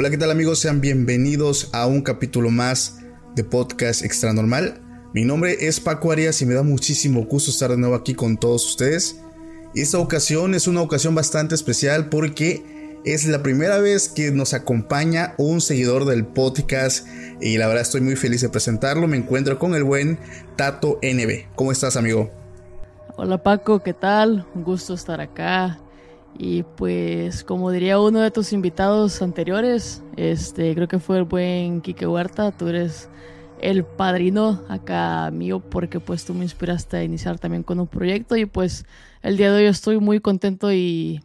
Hola, ¿qué tal amigos? Sean bienvenidos a un capítulo más de Podcast Extra Normal. Mi nombre es Paco Arias y me da muchísimo gusto estar de nuevo aquí con todos ustedes. Esta ocasión es una ocasión bastante especial porque es la primera vez que nos acompaña un seguidor del podcast y la verdad estoy muy feliz de presentarlo. Me encuentro con el buen Tato NB. ¿Cómo estás, amigo? Hola Paco, ¿qué tal? Un gusto estar acá. Y pues, como diría uno de tus invitados anteriores, este, creo que fue el buen Quique Huerta, tú eres el padrino acá mío porque pues tú me inspiraste a iniciar también con un proyecto y pues el día de hoy estoy muy contento y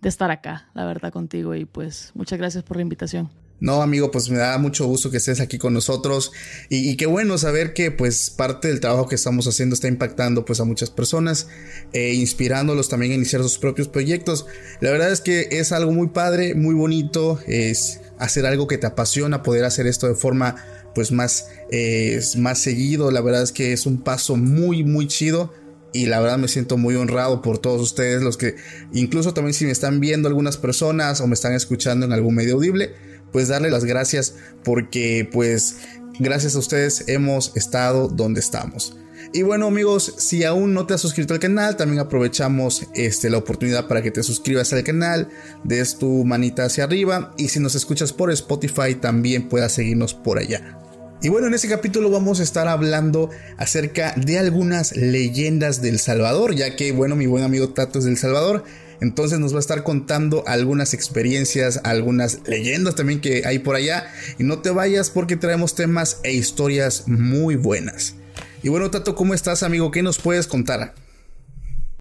de estar acá, la verdad, contigo y pues muchas gracias por la invitación. No, amigo, pues me da mucho gusto que estés aquí con nosotros y, qué bueno saber que pues parte del trabajo que estamos haciendo está impactando pues a muchas personas e inspirándolos también a iniciar sus propios proyectos. La verdad es que es algo muy padre, muy bonito, es hacer algo que te apasiona, poder hacer esto de forma pues más, eh, más seguido. La verdad es que es un paso muy, muy chido y la verdad me siento muy honrado por todos ustedes, los que incluso también si me están viendo algunas personas o me están escuchando en algún medio audible pues darle las gracias porque pues gracias a ustedes hemos estado donde estamos. Y bueno amigos, si aún no te has suscrito al canal, también aprovechamos este, la oportunidad para que te suscribas al canal, des tu manita hacia arriba y si nos escuchas por Spotify también puedas seguirnos por allá. Y bueno, en este capítulo vamos a estar hablando acerca de algunas leyendas del Salvador, ya que bueno, mi buen amigo Tato es del Salvador entonces nos va a estar contando algunas experiencias, algunas leyendas también que hay por allá. Y no te vayas porque traemos temas e historias muy buenas. Y bueno, Tato, ¿cómo estás, amigo? ¿Qué nos puedes contar?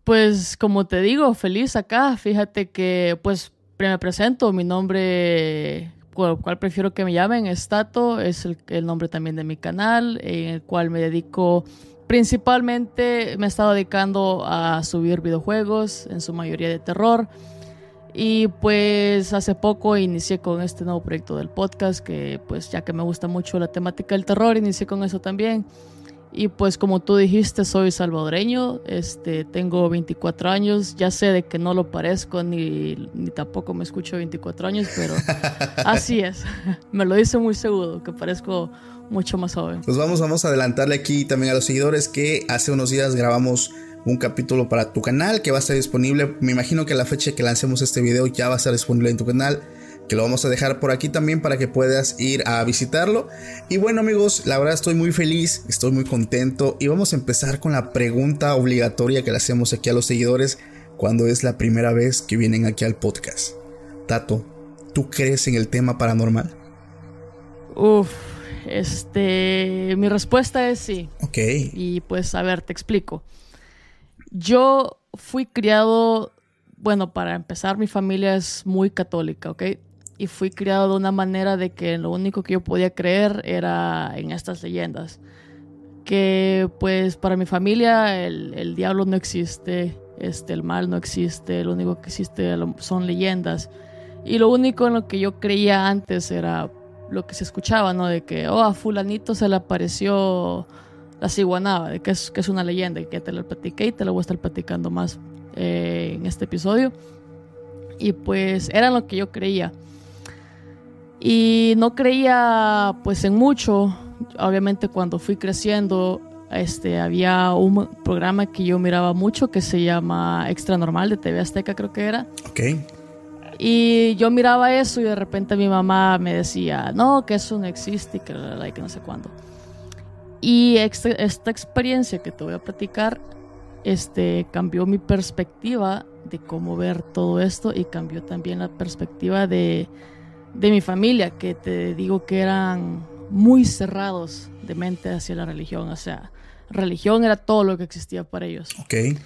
Pues como te digo, feliz acá. Fíjate que pues me presento, mi nombre, con cual prefiero que me llamen, es Tato, es el, el nombre también de mi canal, en el cual me dedico Principalmente me he estado dedicando a subir videojuegos, en su mayoría de terror. Y pues hace poco inicié con este nuevo proyecto del podcast, que pues ya que me gusta mucho la temática del terror, inicié con eso también. Y pues como tú dijiste, soy salvadoreño, este, tengo 24 años, ya sé de que no lo parezco ni, ni tampoco me escucho 24 años, pero así es, me lo dice muy seguro, que parezco mucho más joven. Pues vamos, vamos a adelantarle aquí también a los seguidores que hace unos días grabamos un capítulo para tu canal que va a estar disponible. Me imagino que a la fecha que lancemos este video ya va a estar disponible en tu canal. Que lo vamos a dejar por aquí también para que puedas ir a visitarlo. Y bueno amigos, la verdad estoy muy feliz, estoy muy contento. Y vamos a empezar con la pregunta obligatoria que le hacemos aquí a los seguidores cuando es la primera vez que vienen aquí al podcast. Tato, ¿tú crees en el tema paranormal? Uf, este, mi respuesta es sí. Ok. Y pues, a ver, te explico. Yo fui criado, bueno, para empezar, mi familia es muy católica, ¿ok? Y fui criado de una manera de que lo único que yo podía creer era en estas leyendas. Que pues para mi familia el, el diablo no existe, este, el mal no existe, lo único que existe son leyendas. Y lo único en lo que yo creía antes era lo que se escuchaba, ¿no? De que, oh, a fulanito se le apareció la ciguanaba, de que es, que es una leyenda y que te la platiqué y te la voy a estar platicando más eh, en este episodio. Y pues era lo que yo creía. Y no creía pues en mucho. Obviamente cuando fui creciendo, este, había un programa que yo miraba mucho que se llama Extra Normal de TV Azteca, creo que era. Ok. Y yo miraba eso y de repente mi mamá me decía, no, que eso no existe y que, que no sé cuándo. Y esta, esta, experiencia que te voy a platicar este, cambió mi perspectiva de cómo ver todo esto y cambió también la perspectiva de, de mi familia, que te digo que eran muy cerrados de mente hacia la religión. O sea, religión era todo lo que existía para ellos. Ok.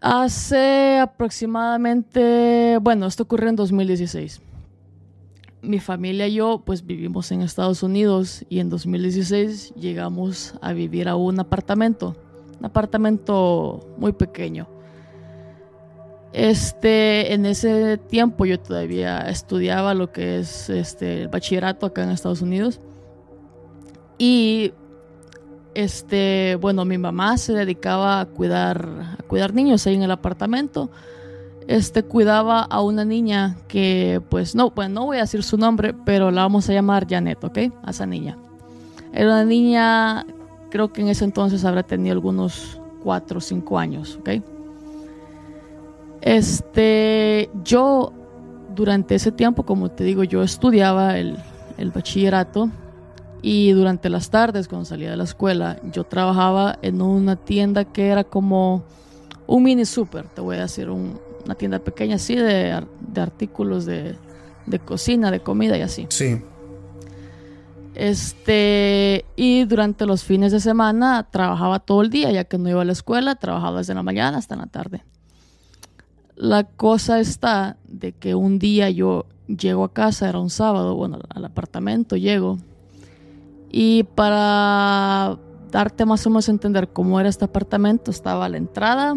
Hace aproximadamente, bueno, esto ocurrió en 2016. Mi familia y yo pues vivimos en Estados Unidos y en 2016 llegamos a vivir a un apartamento, un apartamento muy pequeño. Este, en ese tiempo yo todavía estudiaba lo que es este, el bachillerato acá en Estados Unidos. Y este, bueno, mi mamá se dedicaba a cuidar, a cuidar niños ahí en el apartamento. Este cuidaba a una niña que, pues, no, pues no voy a decir su nombre, pero la vamos a llamar Janet, ¿ok? A esa niña. Era una niña, creo que en ese entonces habrá tenido algunos 4 o 5 años, ¿ok? Este, yo durante ese tiempo, como te digo, yo estudiaba el, el bachillerato y durante las tardes, cuando salía de la escuela, yo trabajaba en una tienda que era como un mini super, te voy a decir, una tienda pequeña así de, de artículos de, de, cocina, de comida y así. Sí. Este, y durante los fines de semana trabajaba todo el día, ya que no iba a la escuela, trabajaba desde la mañana hasta la tarde. La cosa está de que un día yo llego a casa, era un sábado, bueno, al apartamento llego y para darte más o menos a entender cómo era este apartamento, estaba la entrada,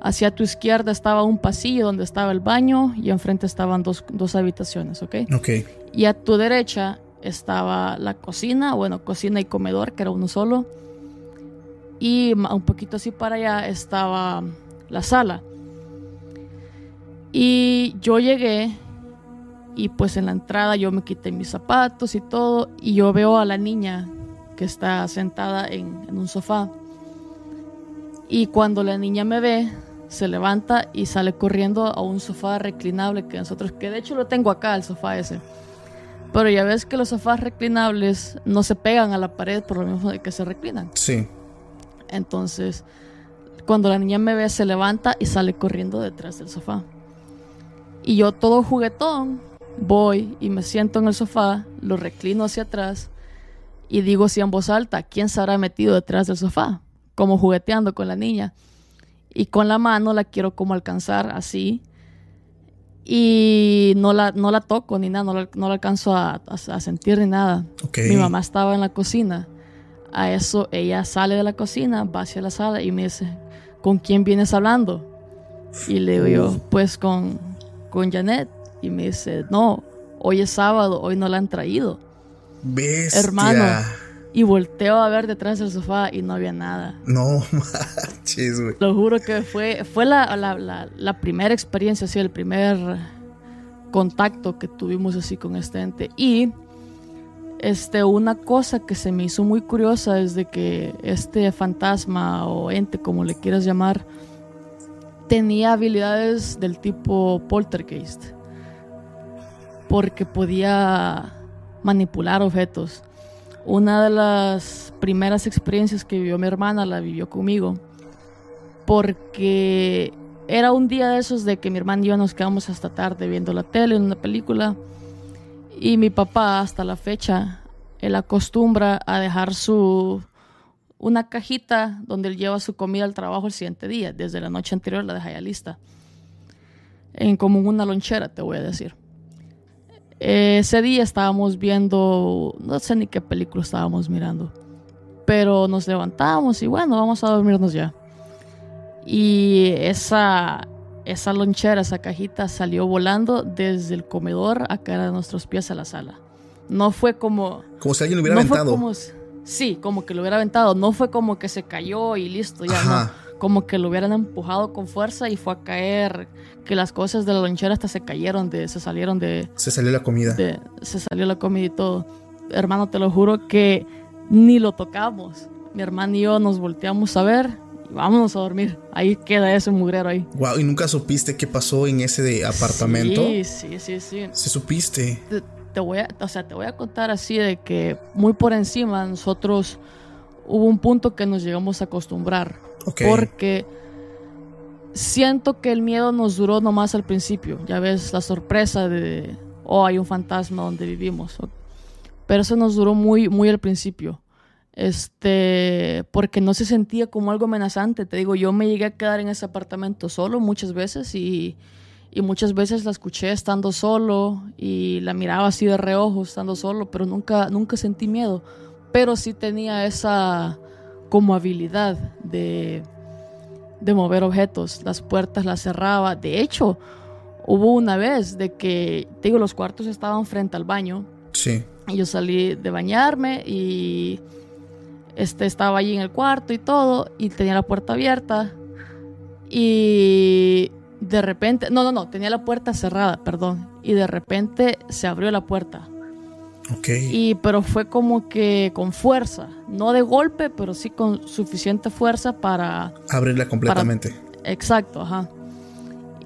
hacia tu izquierda estaba un pasillo donde estaba el baño y enfrente estaban dos, dos habitaciones, ¿ok? Ok. Y a tu derecha estaba la cocina, bueno, cocina y comedor, que era uno solo. Y un poquito así para allá estaba la sala. Y yo llegué y pues en la entrada yo me quité mis zapatos y todo. Y yo veo a la niña que está sentada en, un sofá. Y cuando la niña me ve, se levanta y sale corriendo a un sofá reclinable que nosotros, que de hecho lo tengo acá, el sofá ese. Pero ya ves que los sofás reclinables no se pegan a la pared por lo mismo de que se reclinan. Sí. Entonces, cuando la niña me ve, se levanta y sale corriendo detrás del sofá. Y yo todo juguetón, Voy y me siento en el sofá, lo reclino hacia atrás y digo así en voz alta, ¿quién se habrá metido detrás del sofá? Como jugueteando con la niña. Y con la mano la quiero como alcanzar así. Y no la, no la toco ni nada, no la, no la alcanzo a, sentir ni nada. Mi mamá estaba en la cocina. A eso ella sale de la cocina, va hacia la sala y me dice, ¿con quién vienes hablando? Y le digo yo, pues con, con Janet y me dice, no, hoy es sábado, hoy no la han traído. Bestia. Hermano. Y volteo a ver detrás del sofá y no había nada. No manches, güey. Lo juro que fue, fue la, la, la, primera experiencia, así, el primer contacto que tuvimos así con este ente. Y este, una cosa que se me hizo muy curiosa es de que este fantasma o ente, como le quieras llamar, tenía habilidades del tipo poltergeist porque podía manipular objetos. Una de las primeras experiencias que vivió mi hermana la vivió conmigo, porque era un día de esos de que mi hermana y yo nos quedamos hasta tarde viendo la tele, en una película, Y mi papá, hasta la fecha, él acostumbra a dejar su una cajita donde él lleva su comida al trabajo el siguiente día. Desde la noche anterior la deja ya lista. En como una lonchera, te voy a decir. Ese día estábamos viendo, no sé ni qué película estábamos mirando, pero nos levantamos y bueno, vamos a dormirnos ya. Y esa, esa lonchera, esa cajita salió volando desde el comedor a caer a nuestros pies a la sala. No fue como... Como si alguien lo hubiera aventado. sí, como que lo hubiera aventado. No fue como que se cayó y listo, ya no. Como que lo hubieran empujado con fuerza y fue a caer. Que las cosas de la lonchera hasta se cayeron, de, se salieron de... Se salió la comida. se salió la comida y todo. Hermano, te lo juro que ni lo tocamos. Mi hermano y yo nos volteamos a ver vámonos a dormir. Ahí queda ese mugrero ahí. Wow, ¿y nunca supiste qué pasó en ese de apartamento? Sí, sí, sí, sí. ¿Se supiste? Te, voy a, o sea, te voy a contar así de que muy por encima nosotros hubo un punto que nos llegamos a acostumbrar. Porque siento que el miedo nos duró nomás al principio. Ya ves la sorpresa de, oh, hay un fantasma donde vivimos. Pero eso nos duró muy, muy al principio este, porque no se sentía como algo amenazante. Te digo, yo me llegué a quedar en ese apartamento solo muchas veces y, y, muchas veces la escuché estando solo y la miraba así de reojo estando solo, pero nunca, nunca sentí miedo. Pero sí tenía esa como habilidad de, de mover objetos. Las puertas las cerraba. De hecho, hubo una vez de que, te digo, los cuartos estaban frente al baño. Sí. Y yo salí de bañarme y este, estaba allí en el cuarto y todo, y tenía la puerta abierta. Y de repente, no, no, no, tenía la puerta cerrada, perdón. Y de repente se abrió la puerta. Ok. Y, pero fue como que con fuerza, no de golpe, pero sí con suficiente fuerza para... Abrirla completamente. exacto, ajá.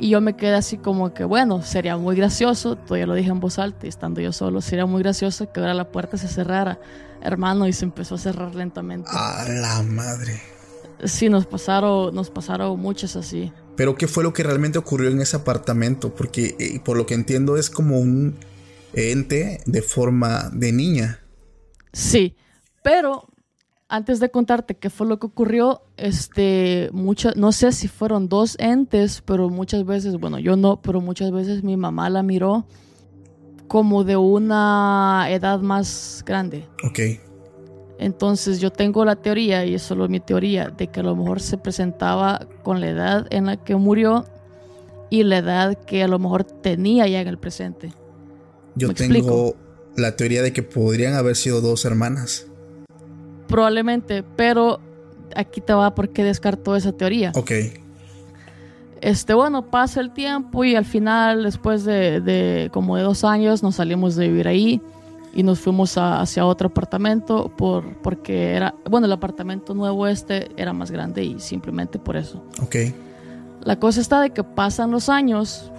Y yo me quedé así como que, bueno, sería muy gracioso, todavía lo dije en voz alta y estando yo solo, sería muy gracioso que ahora la puerta se cerrara hermano, y se empezó a cerrar lentamente. A la madre. Sí, nos pasaron, nos pasaron muchas así. Pero ¿qué fue lo que realmente ocurrió en ese apartamento? Porque eh, por lo que entiendo es como un ente de forma de niña. Sí, pero antes de contarte qué fue lo que ocurrió, este, muchas, no sé si fueron dos entes, pero muchas veces, bueno, yo no, pero muchas veces mi mamá la miró como de una edad más grande. Ok. Entonces yo tengo la teoría, y es solo mi teoría, de que a lo mejor se presentaba con la edad en la que murió y la edad que a lo mejor tenía ya en el presente. Yo tengo la teoría de que podrían haber sido dos hermanas. Probablemente, pero aquí te va por qué descarto esa teoría. Ok. Este, bueno, pasa el tiempo y al final, después de, como de dos años, nos salimos de vivir ahí y nos fuimos hacia otro apartamento por, porque era, bueno, el apartamento nuevo este era más grande y simplemente por eso. Ok. La cosa está de que pasan los años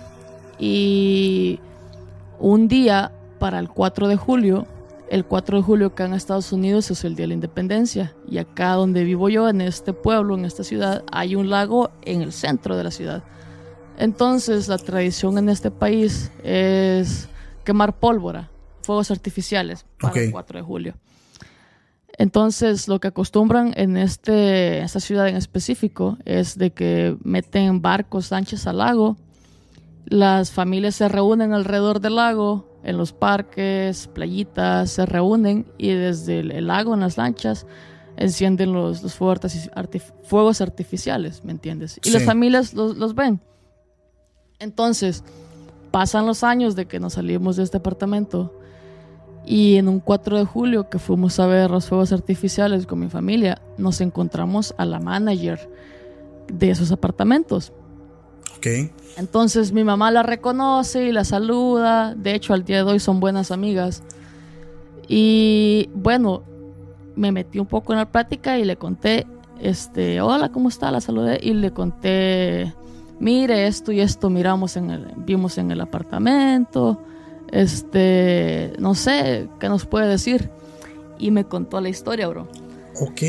y un día para el 4 de julio el 4 de julio acá en Estados Unidos es el Día de la Independencia y acá donde vivo yo, en este pueblo, en esta ciudad, hay un lago en el centro de la ciudad. Entonces la tradición en este país es quemar pólvora, fuegos artificiales para el 4 de julio. Entonces lo que acostumbran en este, esta ciudad en específico es de que meten barcos anchos al lago, las familias se reúnen alrededor del lago, en los parques, playitas, se reúnen y desde el, lago en las lanchas encienden los, los fuegos, artificiales, ¿me entiendes? Y las familias los, ven. Entonces, pasan los años de que nos salimos de este apartamento y en un 4 de julio que fuimos a ver los fuegos artificiales con mi familia, nos encontramos a la manager de esos apartamentos. Entonces mi mamá la reconoce y la saluda. De hecho, al día de hoy son buenas amigas. Y bueno, me metí un poco en la plática y le conté, este, hola, ¿cómo está? La saludé y le conté, mire, esto y esto miramos en el, vimos en el apartamento, este, no sé, ¿qué nos puede decir? Y me contó la historia, bro. Ok.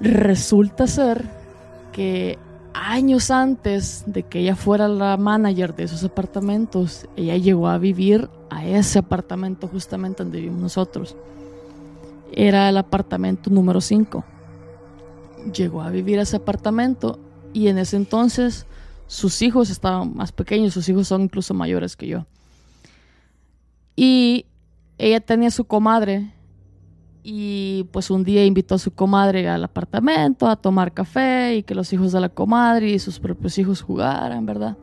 Resulta ser que años antes de que ella fuera la manager de esos apartamentos, ella llegó a vivir a ese apartamento justamente donde vivimos nosotros. Era el apartamento número 5. Llegó a vivir a ese apartamento y en ese entonces sus hijos estaban más pequeños, sus hijos son incluso mayores que yo. Y ella tenía su comadre y pues un día invitó a su comadre al apartamento a tomar café y que los hijos de la comadre y sus propios hijos jugaran, ¿verdad?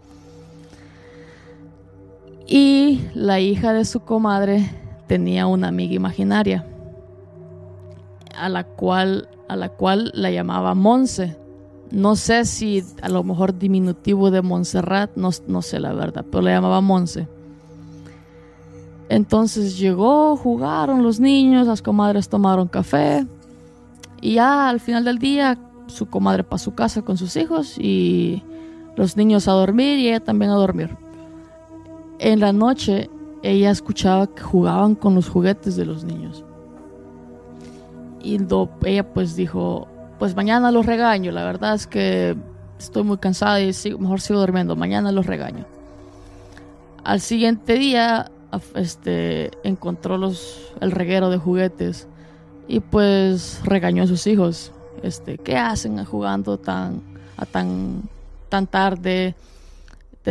Y la hija de su comadre tenía una amiga imaginaria a la cual a la cual la llamaba Monse. No sé si a lo mejor diminutivo de Montserrat, no, no sé la verdad, pero la llamaba Monse. Entonces llegó, jugaron los niños, las comadres tomaron café y ya al final del día su comadre para su casa con sus hijos y los niños a dormir y ella también a dormir. En la noche ella escuchaba que jugaban con los juguetes de los niños. Y ella pues dijo, pues mañana los regaño, la verdad es que estoy muy cansada y mejor sigo durmiendo, mañana los regaño. Al siguiente día este, encontró los, el reguero de juguetes y pues regañó a sus hijos. Este, ¿Qué hacen jugando tan, a tan, tan tarde?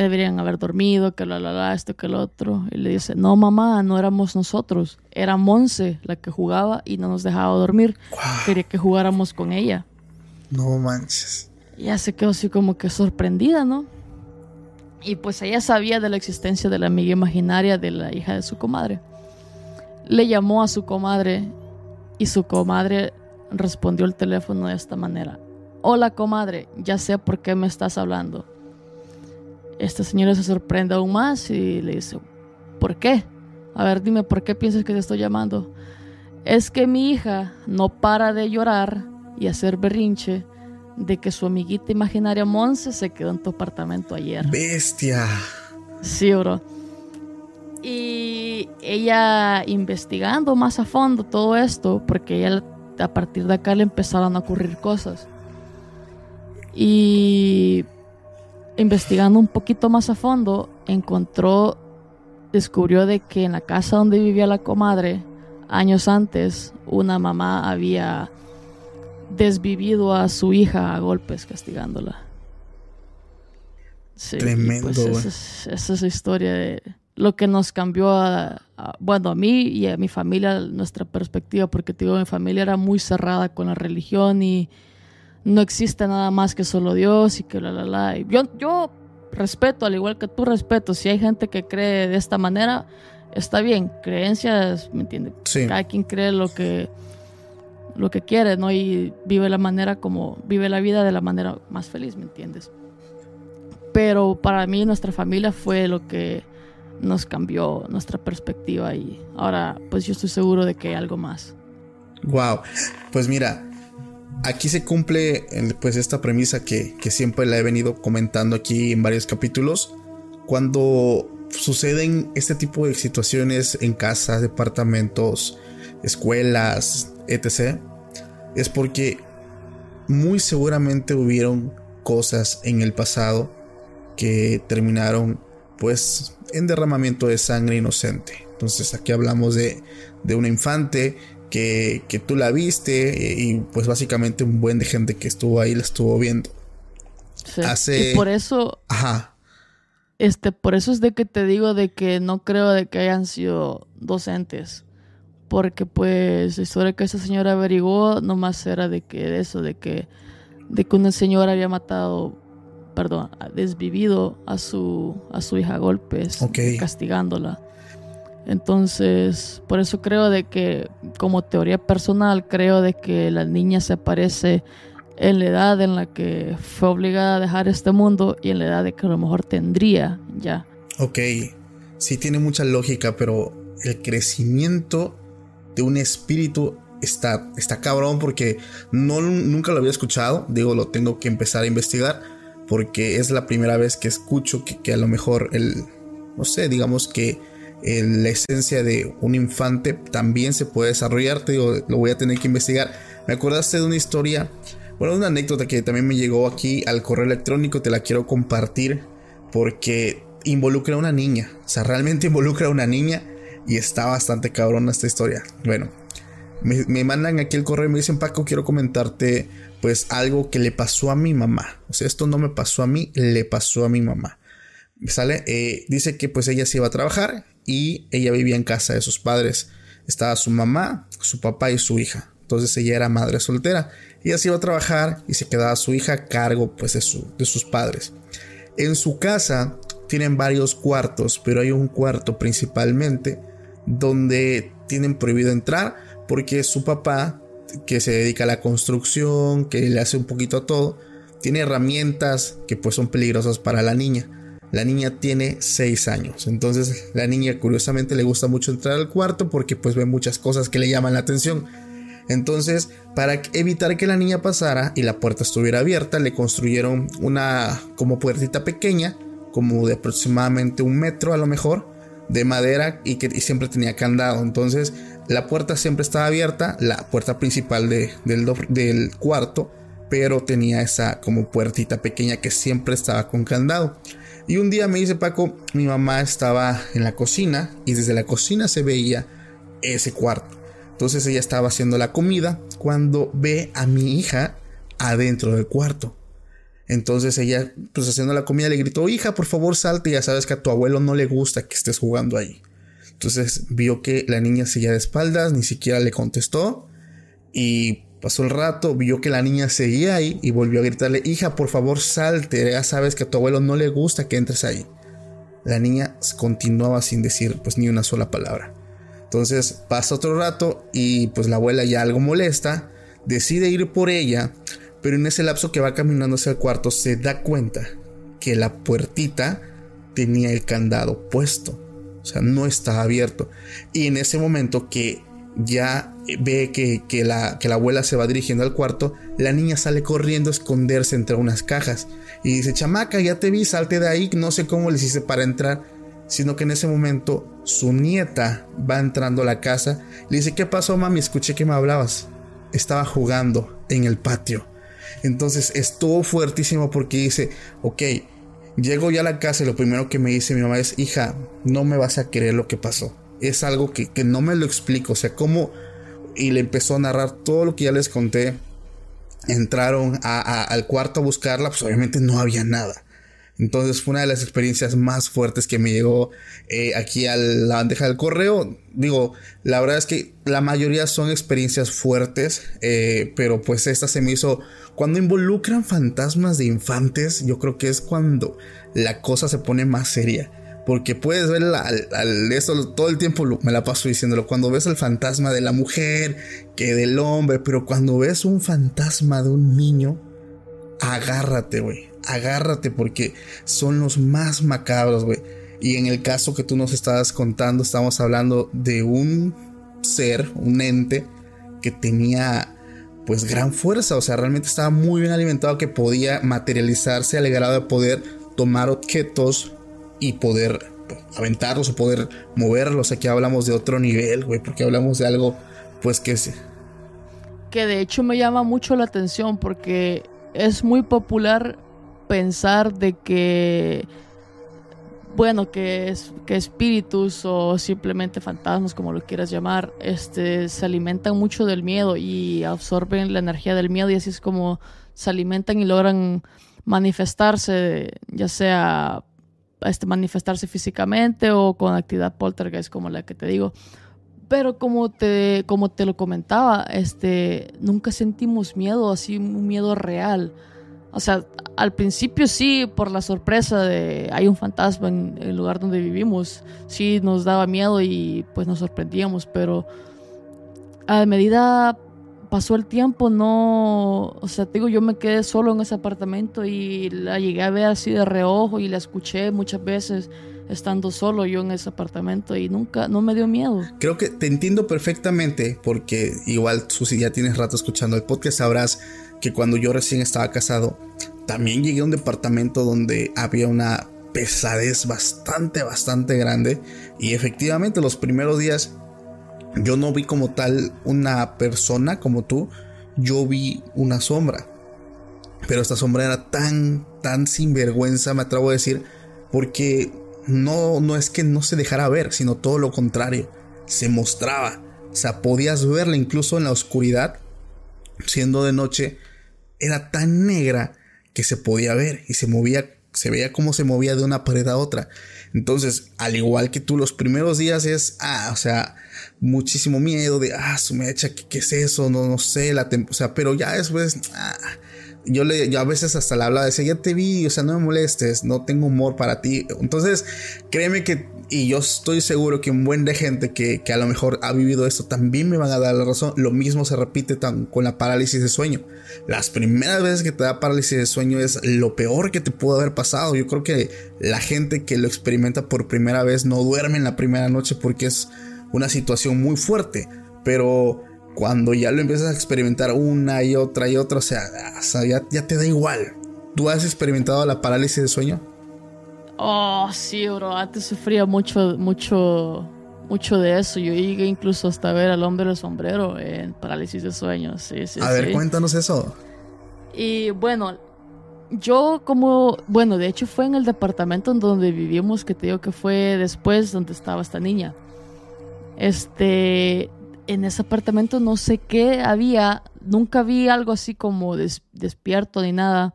deberían haber dormido, que la la la, esto que lo otro. Y le dice, no mamá, no éramos nosotros, era Monse la que jugaba y no nos dejaba dormir. Quería que jugáramos con ella. No manches. Ya se quedó así como que sorprendida, ¿no? Y pues ella sabía de la existencia de la amiga imaginaria de la hija de su comadre. Le llamó a su comadre y su comadre respondió el teléfono de esta manera. Hola comadre, ya sé por qué me estás hablando. Esta señora se sorprende aún más y le dice, ¿por qué? A ver, dime, ¿por qué piensas que te estoy llamando? Es que mi hija no para de llorar y hacer berrinche de que su amiguita imaginaria Monse se quedó en tu apartamento ayer. Bestia. Sí, bro. Y ella investigando más a fondo todo esto, porque ella a partir de acá le empezaron a ocurrir cosas. Y investigando un poquito más a fondo, encontró, descubrió de que en la casa donde vivía la comadre, años antes, una mamá había desvivido a su hija a golpes castigándola. Tremendo. Pues esa, es, la historia de lo que nos cambió a, bueno, a mí y a mi familia, nuestra perspectiva, porque digo, mi familia era muy cerrada con la religión y no existe nada más que solo Dios y que la, la, la. yo, yo respeto, al igual que tú respeto, si hay gente que cree de esta manera, está bien, creencias, ¿me entiendes? Sí. Cada quien cree lo que lo que quiere, ¿no? Y vive la manera como, vive la vida de la manera más feliz, ¿me entiendes? Pero para mí nuestra familia fue lo que nos cambió nuestra perspectiva y ahora pues yo estoy seguro de que hay algo más. Wow, pues mira, aquí se cumple pues esta premisa que, que siempre la he venido comentando aquí en varios capítulos. Cuando suceden este tipo de situaciones en casas, departamentos, escuelas, etc., es porque muy seguramente hubieron cosas en el pasado que terminaron pues en derramamiento de sangre inocente. Entonces aquí hablamos de, de una infante que, que, tú la viste y pues básicamente un buen de gente que estuvo ahí la estuvo viendo. Hace... Y por eso... Ajá. Este, por eso es de que te digo de que no creo de que hayan sido docentes porque pues la historia que esa señora averiguó nomás era de que de eso, de que, de que una señora había matado, perdón, desvivido a su, a su hija a golpes, castigándola. Entonces, por eso creo de que, como teoría personal, creo de que la niña se aparece en la edad en la que fue obligada a dejar este mundo y en la edad de que a lo mejor tendría ya. Ok, sí tiene mucha lógica, pero el crecimiento de un espíritu está, está cabrón porque no, nunca lo había escuchado. Digo, lo tengo que empezar a investigar porque es la primera vez que escucho que, a lo mejor el, no sé, digamos que la esencia de un infante también se puede desarrollar. Te digo, lo voy a tener que investigar. Me acordaste de una historia Bueno, una anécdota que también me llegó aquí al correo electrónico, te la quiero compartir porque involucra a una niña. O sea, realmente involucra a una niña y está bastante cabrona esta historia. Bueno, me, mandan aquí el correo y me dicen, Paco, quiero comentarte pues algo que le pasó a mi mamá. O sea, esto no me pasó a mí, le pasó a mi mamá. ¿Sale? Eh, dice que pues ella se iba a trabajar y ella vivía en casa de sus padres. Estaba su mamá, su papá y su hija. Entonces ella era madre soltera. Ella se iba a trabajar y se quedaba su hija a cargo pues de, su, de sus padres. En su casa tienen varios cuartos, pero hay un cuarto principalmente donde tienen prohibido entrar porque su papá, que se dedica a la construcción, que le hace un poquito a todo, tiene herramientas que pues son peligrosas para la niña. La niña tiene 6 años, entonces la niña curiosamente le gusta mucho entrar al cuarto porque pues ve muchas cosas que le llaman la atención. Entonces, para evitar que la niña pasara y la puerta estuviera abierta, le construyeron una como puertita pequeña, como de aproximadamente un metro a lo mejor, de madera y que siempre tenía candado. Entonces, la puerta siempre estaba abierta, la puerta principal del, del cuarto, pero tenía esa como puertita pequeña que siempre estaba con candado. Y un día me dice Paco, mi mamá estaba en la cocina y desde la cocina se veía ese cuarto. Entonces ella estaba haciendo la comida cuando ve a mi hija adentro del cuarto. Entonces ella, pues haciendo la comida, le gritó, hija, por favor salte, ya sabes que a tu abuelo no le gusta que estés jugando ahí. Entonces vio que la niña seguía de espaldas, ni siquiera le contestó. Y pasó el rato, vio que la niña seguía ahí y volvió a gritarle, hija, por favor salte, ya sabes que a tu abuelo no le gusta que entres ahí. La niña continuaba sin decir pues ni una sola palabra. Entonces pasa otro rato y pues la abuela ya algo molesta, decide ir por ella, pero en ese lapso que va caminando hacia el cuarto se da cuenta que la puertita tenía el candado puesto. O sea, no estaba abierto. Y en ese momento que ya ve que, la, la abuela se va dirigiendo al cuarto, la niña sale corriendo a esconderse entre unas cajas. Y dice, chamaca, ya te vi, salte de ahí, no sé cómo le hice para entrar. Sino que en ese momento su nieta va entrando a la casa. Le dice, ¿qué pasó, mami? Escuché que me hablabas. Estaba jugando en el patio. Entonces estuvo fuertísimo porque dice, ok, Llego ya a la casa y lo primero que me dice mi mamá es, hija, no me vas a creer lo que pasó. Es algo que, no me lo explico. O sea, cómo... Y le empezó a narrar todo lo que ya les conté. Entraron al cuarto a buscarla, pues obviamente no había nada. Entonces fue una de las experiencias más fuertes que me llegó eh, aquí a la bandeja del correo. Digo, la verdad es que la mayoría son experiencias fuertes, eh, pero pues esta se me hizo... Cuando involucran fantasmas de infantes, yo creo que es cuando la cosa se pone más seria. Porque puedes ver al, esto todo el tiempo me la paso diciéndolo. Cuando ves el fantasma de la mujer, que del hombre, pero cuando ves un fantasma de un niño, agárrate, güey agárrate porque son los más macabros, güey. Y en el caso que tú nos estabas contando, estamos hablando de un ser, un ente que tenía pues gran fuerza, o sea, realmente estaba muy bien alimentado que podía materializarse al grado de poder tomar objetos y poder pues, aventarlos o poder moverlos. Aquí hablamos de otro nivel, güey, porque hablamos de algo pues que es... Que de hecho me llama mucho la atención porque es muy popular pensar de que, bueno, que, es, que espíritus o simplemente fantasmas, como lo quieras llamar, este, se alimentan mucho del miedo y absorben la energía del miedo y así es como se alimentan y logran manifestarse, ya sea este, manifestarse físicamente o con actividad poltergeist como la que te digo. Pero como te, como te lo comentaba, este, nunca sentimos miedo, así un miedo real. O sea, al principio sí, por la sorpresa de hay un fantasma en el lugar donde vivimos, sí nos daba miedo y pues nos sorprendíamos, pero a medida pasó el tiempo, no, o sea, te digo, yo me quedé solo en ese apartamento y la llegué a ver así de reojo y la escuché muchas veces estando solo yo en ese apartamento y nunca, no me dio miedo. Creo que te entiendo perfectamente porque igual, Susi, ya tienes rato escuchando el podcast, sabrás que cuando yo recién estaba casado, también llegué a un departamento donde había una pesadez bastante, bastante grande. Y efectivamente los primeros días yo no vi como tal una persona como tú, yo vi una sombra. Pero esta sombra era tan, tan sinvergüenza, me atrevo a decir, porque no, no es que no se dejara ver, sino todo lo contrario, se mostraba. O sea, podías verla incluso en la oscuridad, siendo de noche, era tan negra que se podía ver y se movía, se veía cómo se movía de una pared a otra. Entonces, al igual que tú, los primeros días es, ah, o sea, muchísimo miedo de, ah, su mecha, ¿qué, ¿qué, es eso? No, no sé, la o sea, pero ya después, ah, yo, le, yo a veces hasta le hablaba, decía, ya te vi, o sea, no me molestes, no tengo humor para ti. Entonces, créeme que, y yo estoy seguro que un buen de gente que, que a lo mejor ha vivido esto también me van a dar la razón. Lo mismo se repite tan, con la parálisis de sueño. Las primeras veces que te da parálisis de sueño es lo peor que te pudo haber pasado. Yo creo que la gente que lo experimenta por primera vez no duerme en la primera noche porque es una situación muy fuerte. Pero cuando ya lo empiezas a experimentar una y otra y otra, o sea, ya, te da igual. ¿Tú has experimentado la parálisis de sueño? Oh, sí, bro. Antes sufría mucho, mucho, mucho de eso. Yo llegué incluso hasta ver al hombre del sombrero en parálisis de sueño. Sí, sí, a ver, cuéntanos eso. Y bueno, yo como, bueno, de hecho fue en el departamento en donde vivimos, que te digo que fue después donde estaba esta niña. Este, en ese apartamento no sé qué había, nunca vi algo así como despierto ni nada,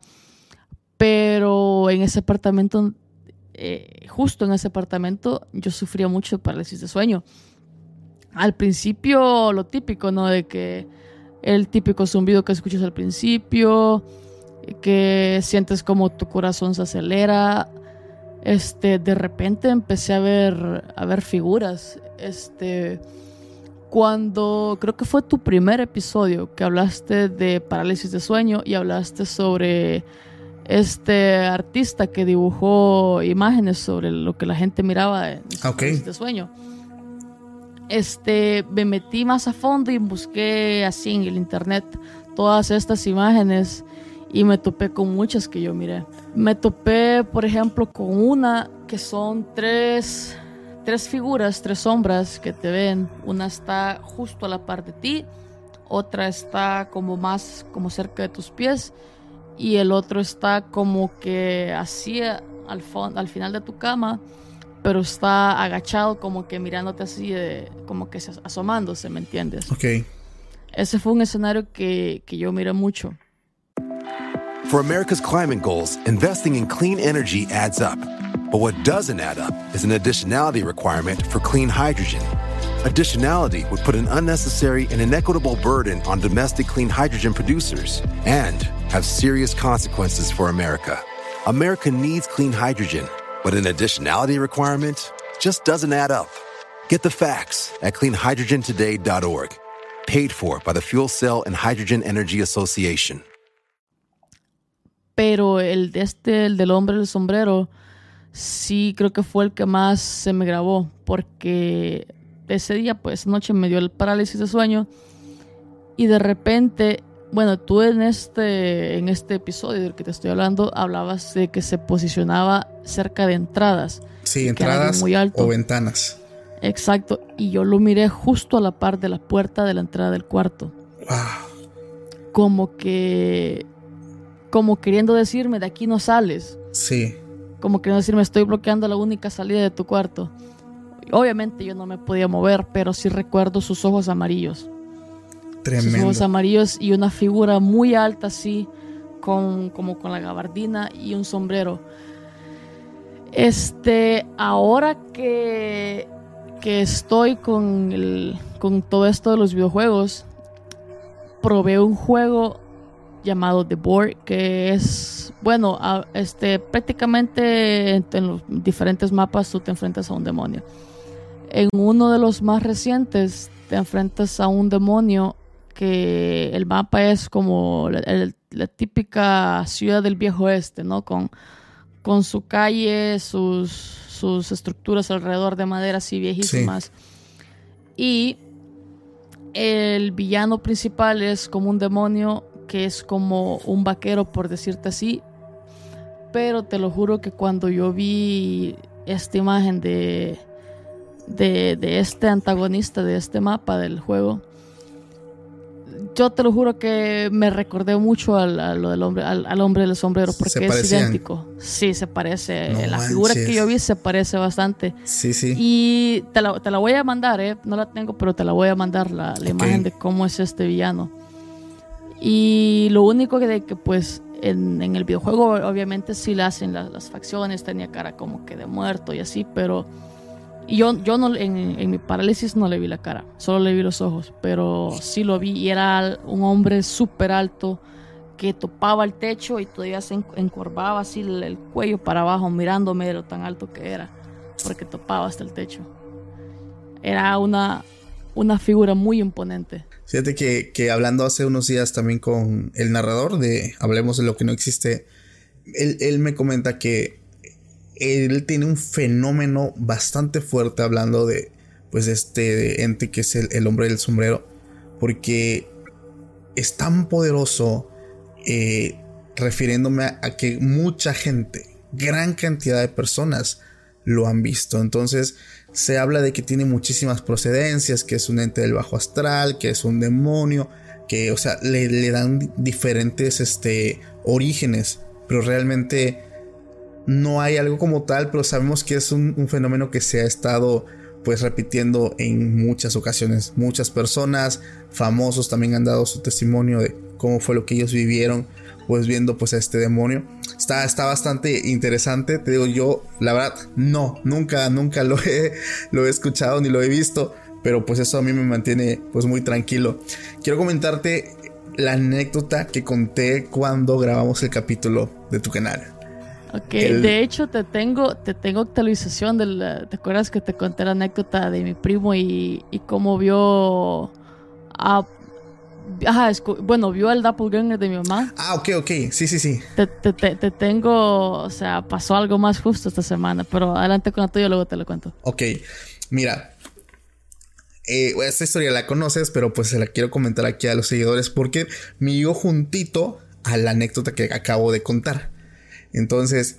pero en ese apartamento, eh, justo en ese apartamento, yo sufría mucho parálisis de sueño. Al principio, lo típico, ¿no? De que el típico zumbido que escuchas al principio, que sientes como tu corazón se acelera. Este, de repente empecé a ver, a ver figuras. Este, cuando creo que fue tu primer episodio que hablaste de parálisis de sueño y hablaste sobre este artista que dibujó imágenes sobre lo que la gente miraba en parálisis de sueño. Este, me metí más a fondo y busqué así en el internet todas estas imágenes y me topé con muchas que yo miré. Me topé, por ejemplo, con una que son tres tres figuras, tres sombras que te ven. Una está justo a la par de ti, otra está como más como cerca de tus pies y el otro está como que así al, al final de tu cama, pero está agachado como que mirándote así, de, como que asomándose, ¿me entiendes? Ok. Ese fue un escenario que, que yo miré mucho. For America's climate goals, investing in clean energy adds up. But what doesn't add up is an additionality requirement for clean hydrogen. Additionality would put an unnecessary and inequitable burden on domestic clean hydrogen producers and have serious consequences for America. America needs clean hydrogen, but an additionality requirement just doesn't add up. Get the facts at cleanhydrogentoday.org. Paid for by the Fuel Cell and Hydrogen Energy Association. Pero el este, el del hombre del sombrero, sí creo que fue el que más se me grabó, porque ese día, pues, noche me dio el parálisis de sueño y de repente, bueno, tú en este, en este episodio del que te estoy hablando, hablabas de que se posicionaba cerca de entradas. Sí, entradas muy alto. o ventanas. Exacto, y yo lo miré justo a la par de la puerta de la entrada del cuarto. Wow. Como que, como queriendo decirme, de aquí no sales. Sí como queriendo decir, me estoy bloqueando la única salida de tu cuarto. Obviamente yo no me podía mover, pero sí recuerdo sus ojos amarillos. Tremendo. Sus ojos amarillos y una figura muy alta así, con, como con la gabardina y un sombrero. Este, ahora que, que estoy con, el, con todo esto de los videojuegos, probé un juego llamado The Board, que es, bueno, este, prácticamente en, los diferentes mapas tú te enfrentas a un demonio. En uno de los más recientes te enfrentas a un demonio que el mapa es como la, típica ciudad del viejo oeste, ¿no? Con, con su calle, sus, sus estructuras alrededor de madera así viejísimas. Y el villano principal es como un demonio que es como un vaquero, por decirte así. Pero te lo juro que cuando yo vi esta imagen de, de, este antagonista de este mapa del juego, yo te lo juro que me recordé mucho al, a lo del hombre, al, hombre del sombrero porque es idéntico. Sí, se parece. la figura que yo vi se parece bastante. Sí, sí. Y te la, te la, voy a mandar, ¿eh? No la tengo, pero te la voy a mandar la, la imagen de cómo es este villano. Y lo único que, pues en, el videojuego obviamente sí le hacen las facciones, tenía cara como que de muerto y así, pero yo, yo no, en, en, mi parálisis no le vi la cara, solo le vi los ojos, pero sí lo vi y era un hombre súper alto que topaba el techo y todavía se encorvaba así el, cuello para abajo mirándome de lo tan alto que era, porque topaba hasta el techo. Era una, una figura muy imponente. Fíjate que, que hablando hace unos días también con el narrador de Hablemos de lo que no existe, él, él me comenta que él tiene un fenómeno bastante fuerte hablando de pues este ente que es el, hombre del sombrero porque es tan poderoso eh, refiriéndome a, que mucha gente gran cantidad de personas lo han visto. Entonces se habla de que tiene muchísimas procedencias que es un ente del bajo astral que es un demonio que o sea le, le dan diferentes este orígenes pero realmente no hay algo como tal, pero sabemos que es un, fenómeno que se ha estado pues repitiendo en muchas ocasiones. Muchas personas, famosos también han dado su testimonio de cómo fue lo que ellos vivieron, pues viendo pues a este demonio. Está, está bastante interesante, te digo yo, la verdad, no, nunca, nunca lo he, lo he escuchado ni lo he visto, pero pues eso a mí me mantiene pues muy tranquilo. Quiero comentarte la anécdota que conté cuando grabamos el capítulo de tu canal. Ok, de hecho te tengo, te tengo actualización del, ¿te acuerdas que te conté la anécdota de mi primo y, y cómo vio a Ajá, bueno, vio el doppelganger de mi mamá. Ah, ok, ok, sí, sí, sí. Te, te, te, tengo, o sea, pasó algo más justo esta semana, pero adelante con la tuya, luego te lo cuento. Ok, mira, eh, esta historia la conoces, pero pues se la quiero comentar aquí a los seguidores porque me dio juntito a la anécdota que acabo de contar. Entonces,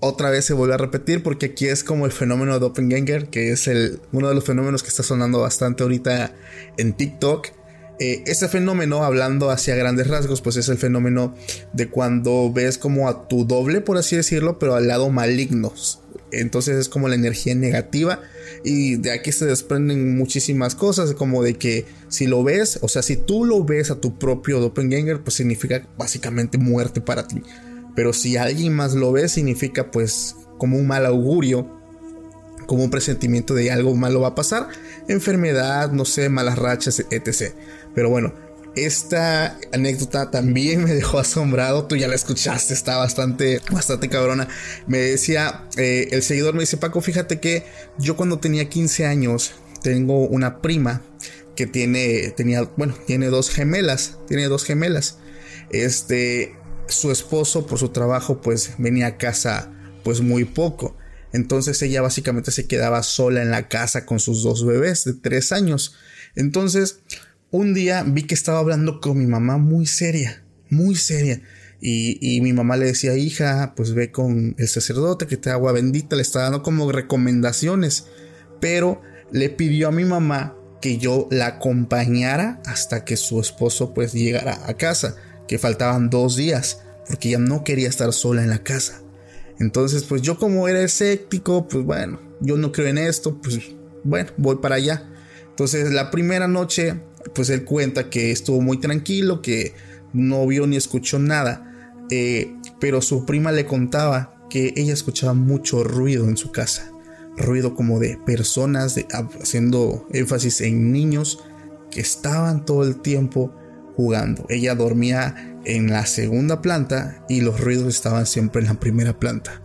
otra vez se vuelve a repetir porque aquí es como el fenómeno de Doppelganger, que es el, uno de los fenómenos que está sonando bastante ahorita en TikTok. Eh, ese fenómeno, hablando hacia grandes rasgos, pues es el fenómeno de cuando ves como a tu doble, por así decirlo, pero al lado maligno. Entonces es como la energía negativa y de aquí se desprenden muchísimas cosas, como de que si lo ves, o sea, si tú lo ves a tu propio Doppelganger, pues significa básicamente muerte para ti. Pero si alguien más lo ve, significa pues como un mal augurio, como un presentimiento de algo malo va a pasar, enfermedad, no sé, malas rachas, etc. Pero bueno, esta anécdota también me dejó asombrado. Tú ya la escuchaste, está bastante, bastante cabrona. Me decía, eh, el seguidor me dice, Paco, fíjate que yo cuando tenía 15 años tengo una prima que tiene, tenía, bueno, tiene dos gemelas, tiene dos gemelas. Este, su esposo por su trabajo pues venía a casa pues muy poco. Entonces ella básicamente se quedaba sola en la casa con sus dos bebés de tres años. Entonces un día vi que estaba hablando con mi mamá muy seria, muy seria. Y, mi mamá le decía, hija, pues ve con el sacerdote que te agua bendita, le está dando como recomendaciones. Pero le pidió a mi mamá que yo la acompañara hasta que su esposo pues llegara a casa que faltaban dos días, porque ella no quería estar sola en la casa. Entonces, pues yo como era escéptico, pues bueno, yo no creo en esto, pues bueno, voy para allá. Entonces, la primera noche, pues él cuenta que estuvo muy tranquilo, que no vio ni escuchó nada, eh, pero su prima le contaba que ella escuchaba mucho ruido en su casa, ruido como de personas, haciendo énfasis en niños que estaban todo el tiempo jugando. Ella dormía en la segunda planta y los ruidos estaban siempre en la primera planta.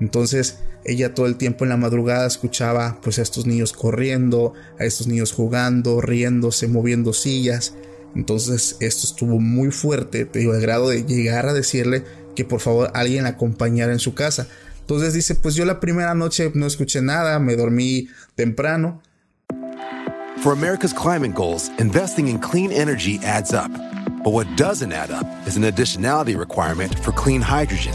Entonces ella todo el tiempo en la madrugada escuchaba pues a estos niños corriendo, a estos niños jugando, riéndose, moviendo sillas. Entonces esto estuvo muy fuerte, te digo, al grado de llegar a decirle que por favor alguien la acompañara en su casa. Entonces dice, pues yo la primera noche no escuché nada, me dormí temprano, For America's climate goals, investing in clean energy adds up. But what doesn't add up is an additionality requirement for clean hydrogen.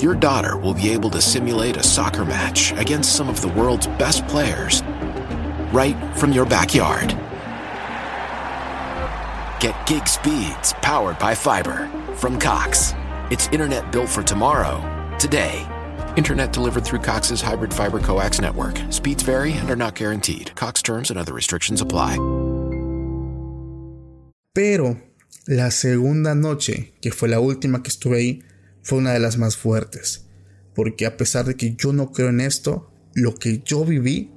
your daughter will be able to simulate a soccer match against some of the world's best players right from your backyard. Get gig speeds powered by fiber from Cox. It's internet built for tomorrow, today. Internet delivered through Cox's hybrid fiber coax network. Speeds vary and are not guaranteed. Cox terms and other restrictions apply. Pero la segunda noche, que fue la última que estuve ahí, fue una de las más fuertes. Porque a pesar de que yo no creo en esto, lo que yo viví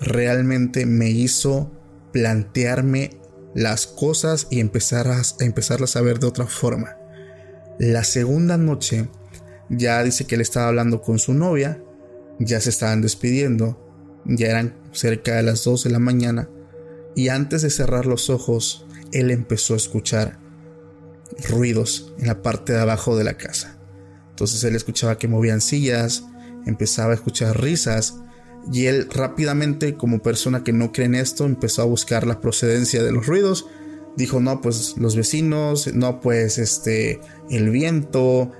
realmente me hizo plantearme las cosas y empezar a, empezarlas a ver de otra forma. La segunda noche ya dice que él estaba hablando con su novia, ya se estaban despidiendo, ya eran cerca de las 2 de la mañana y antes de cerrar los ojos, él empezó a escuchar ruidos en la parte de abajo de la casa. Entonces él escuchaba que movían sillas, empezaba a escuchar risas y él rápidamente, como persona que no cree en esto, empezó a buscar la procedencia de los ruidos. Dijo, no, pues los vecinos, no, pues este, el viento.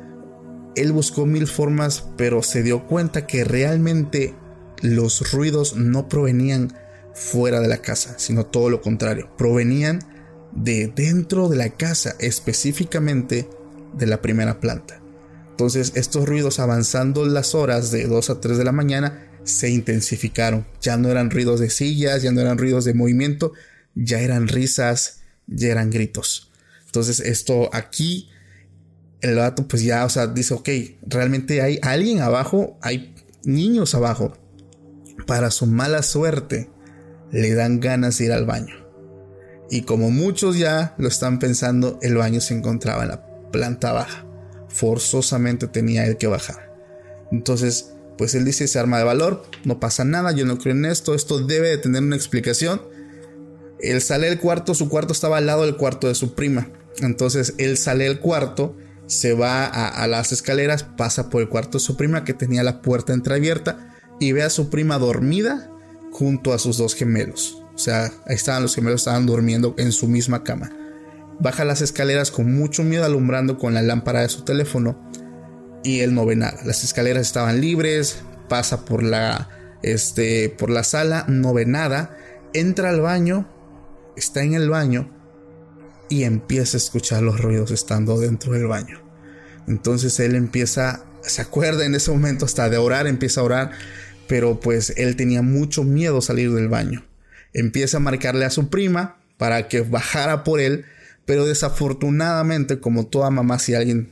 Él buscó mil formas, pero se dio cuenta que realmente los ruidos no provenían fuera de la casa, sino todo lo contrario, provenían de dentro de la casa, específicamente de la primera planta. Entonces estos ruidos avanzando las horas de 2 a 3 de la mañana se intensificaron. Ya no eran ruidos de sillas, ya no eran ruidos de movimiento, ya eran risas, ya eran gritos. Entonces esto aquí, el gato pues ya, o sea, dice, ok, realmente hay alguien abajo, hay niños abajo. Para su mala suerte, le dan ganas de ir al baño. Y como muchos ya lo están pensando, el baño se encontraba en la planta baja. Forzosamente tenía él que bajar. Entonces, pues él dice, se arma de valor, no pasa nada, yo no creo en esto, esto debe de tener una explicación. Él sale del cuarto, su cuarto estaba al lado del cuarto de su prima. Entonces él sale del cuarto, se va a, las escaleras, pasa por el cuarto de su prima que tenía la puerta entreabierta y ve a su prima dormida junto a sus dos gemelos. O sea, ahí estaban los gemelos, estaban durmiendo en su misma cama. Baja las escaleras con mucho miedo alumbrando con la lámpara de su teléfono y él no ve nada. Las escaleras estaban libres, pasa por la, este, por la sala, no ve nada, entra al baño, está en el baño y empieza a escuchar los ruidos estando dentro del baño. Entonces él empieza, se acuerda en ese momento hasta de orar, empieza a orar, pero pues él tenía mucho miedo salir del baño. Empieza a marcarle a su prima para que bajara por él, pero desafortunadamente, como toda mamá, si alguien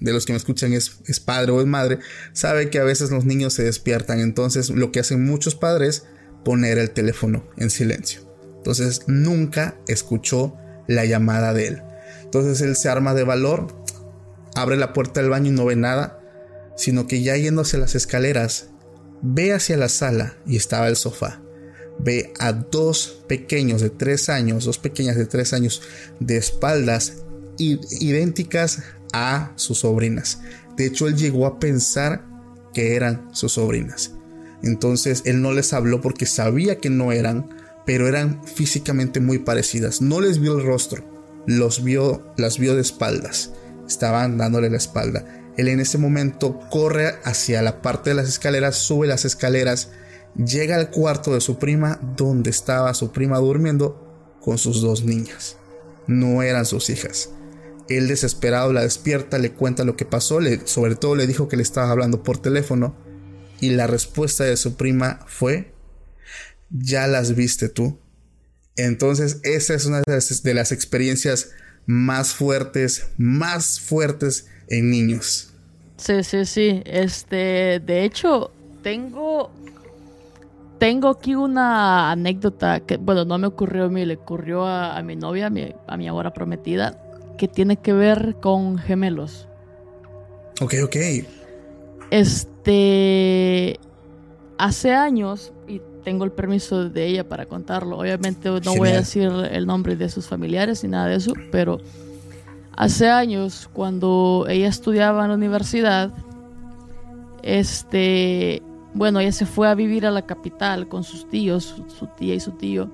de los que me escuchan es, es padre o es madre, sabe que a veces los niños se despiertan. Entonces, lo que hacen muchos padres, poner el teléfono en silencio. Entonces, nunca escuchó la llamada de él. Entonces, él se arma de valor, abre la puerta del baño y no ve nada, sino que ya yéndose las escaleras, ve hacia la sala y estaba el sofá ve a dos pequeños de tres años, dos pequeñas de tres años de espaldas idénticas a sus sobrinas. De hecho, él llegó a pensar que eran sus sobrinas. Entonces, él no les habló porque sabía que no eran, pero eran físicamente muy parecidas. No les vio el rostro, los vio, las vio de espaldas. Estaban dándole la espalda. Él en ese momento corre hacia la parte de las escaleras, sube las escaleras llega al cuarto de su prima donde estaba su prima durmiendo con sus dos niñas. No eran sus hijas. Él desesperado la despierta, le cuenta lo que pasó, sobre todo le dijo que le estaba hablando por teléfono y la respuesta de su prima fue, ya las viste tú. Entonces esa es una de las experiencias más fuertes, más fuertes en niños. Sí, sí, sí. Este, de hecho, tengo tengo aquí una anécdota que, bueno, no me ocurrió a mí, le ocurrió a, mi novia, a mi, a mi ahora prometida, que tiene que ver con gemelos. Ok, ok. Este. Hace años, y tengo el permiso de ella para contarlo, obviamente no voy a decir el nombre de sus familiares ni nada de eso, pero Hace años, cuando ella estudiaba en la universidad, este, bueno, ella se fue a vivir a la capital con sus tíos, su, tía y su tío.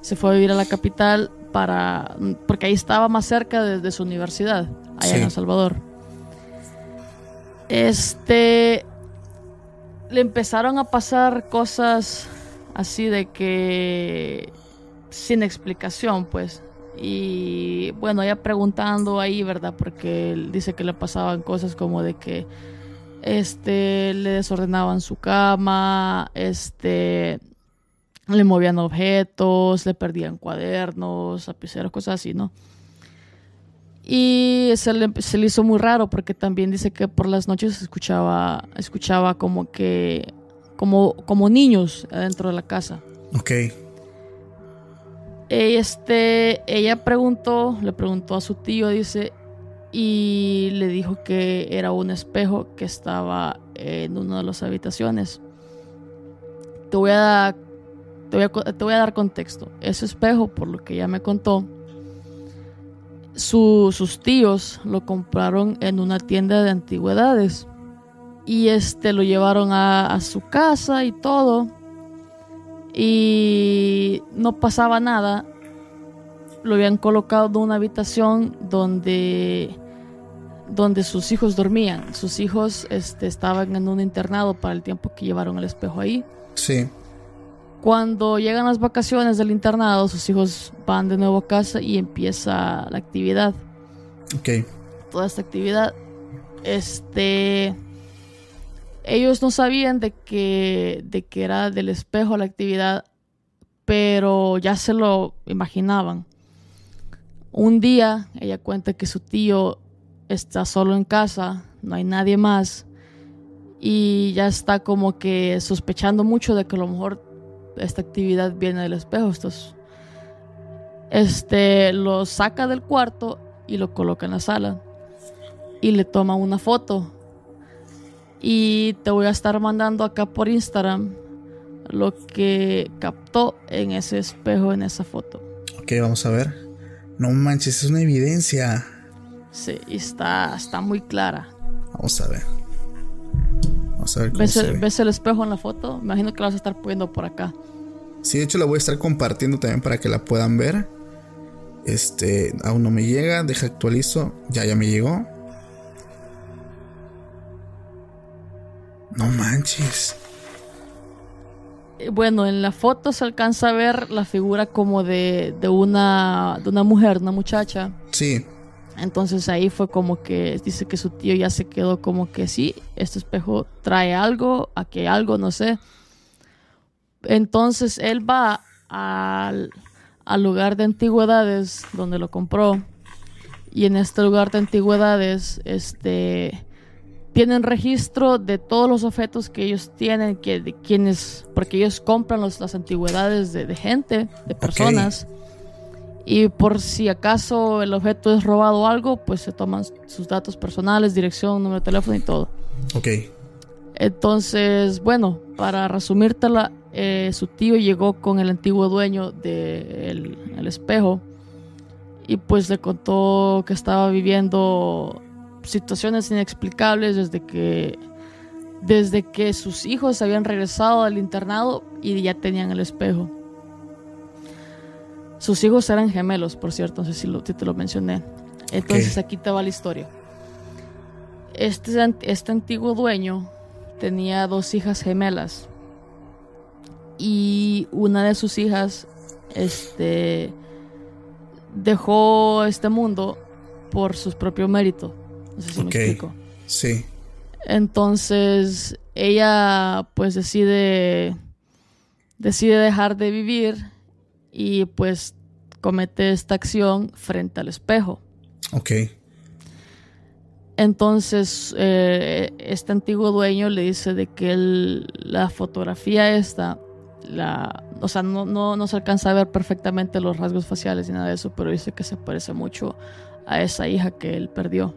Se fue a vivir a la capital para, porque ahí estaba más cerca de, su universidad, allá en El Salvador. Este, le empezaron a pasar cosas así de que sin explicación, pues. Y bueno, ella preguntando ahí, ¿verdad? Porque él dice que le pasaban cosas como de que este le desordenaban su cama, este le movían objetos, le perdían cuadernos, lapiceros, cosas así, ¿no? Y se le, se le, hizo muy raro porque también dice que por las noches escuchaba, escuchaba como que, como, como niños adentro de la casa. Ok. Este, ella preguntó, le preguntó a su tío, dice, y le dijo que era un espejo que estaba en una de las habitaciones. Te voy a, te voy a, dar contexto. Ese espejo, por lo que ella me contó, sus tíos lo compraron en una tienda de antigüedades y este lo llevaron a, su casa y todo y no pasaba nada lo habían colocado en una habitación donde donde sus hijos dormían sus hijos este, estaban en un internado para el tiempo que llevaron el espejo ahí sí cuando llegan las vacaciones del internado, sus hijos van de nuevo a casa y empieza la actividad. Ok. Toda esta actividad. Este. Ellos no sabían de que, de que era del espejo la actividad, pero ya se lo imaginaban. Un día ella cuenta que su tío está solo en casa, no hay nadie más, y ya está como que sospechando mucho de que a lo mejor esta actividad viene del espejo. Estos, este lo saca del cuarto y lo coloca en la sala. Y le toma una foto. Y te voy a estar mandando acá por Instagram lo que captó en ese espejo, en esa foto. Ok, vamos a ver. No manches, es una evidencia. Sí, está, está muy clara. Vamos a ver. ¿Ves, el, espejo en la foto? Me imagino que la vas a estar poniendo por acá. Sí, de hecho la voy a estar compartiendo también para que la puedan ver. Este, aún no me llega, deja actualizo. Ya, ya me llegó. No manches. Eh, bueno, en la foto se alcanza a ver la figura como de, de, una, de una mujer, una muchacha. Sí. Entonces ahí fue como que dice que su tío ya se quedó como que sí, este espejo trae algo, aquí algo, no sé. Entonces él va al, lugar de antigüedades donde lo compró y en este lugar de antigüedades este tienen registro de todos los objetos que ellos tienen, que de quienes, porque ellos compran las antigüedades de, gente, de personas. Y por si acaso el objeto es robado o algo, pues se toman sus datos personales, dirección, número de teléfono y todo. Ok. Entonces, bueno, para resumírtela, eh, su tío llegó con el antiguo dueño del el espejo y pues le contó que estaba viviendo situaciones inexplicables desde que desde que sus hijos habían regresado al internado y ya tenían el espejo. Sus hijos eran gemelos, por cierto, no sé si, te lo mencioné. Entonces aquí te va la historia. Este, este antiguo dueño tenía dos hijas gemelas y una de sus hijas este dejó este mundo por su propio mérito. No sé si me explico. Sí. Entonces ella pues decide decide dejar de vivir y pues comete esta acción frente al espejo. Ok. Entonces, eh, este antiguo dueño le dice de que la fotografía esta, la, o sea, no, no, no, se alcanza a ver perfectamente los rasgos faciales ni nada de eso, pero dice que se parece mucho a esa hija que él perdió.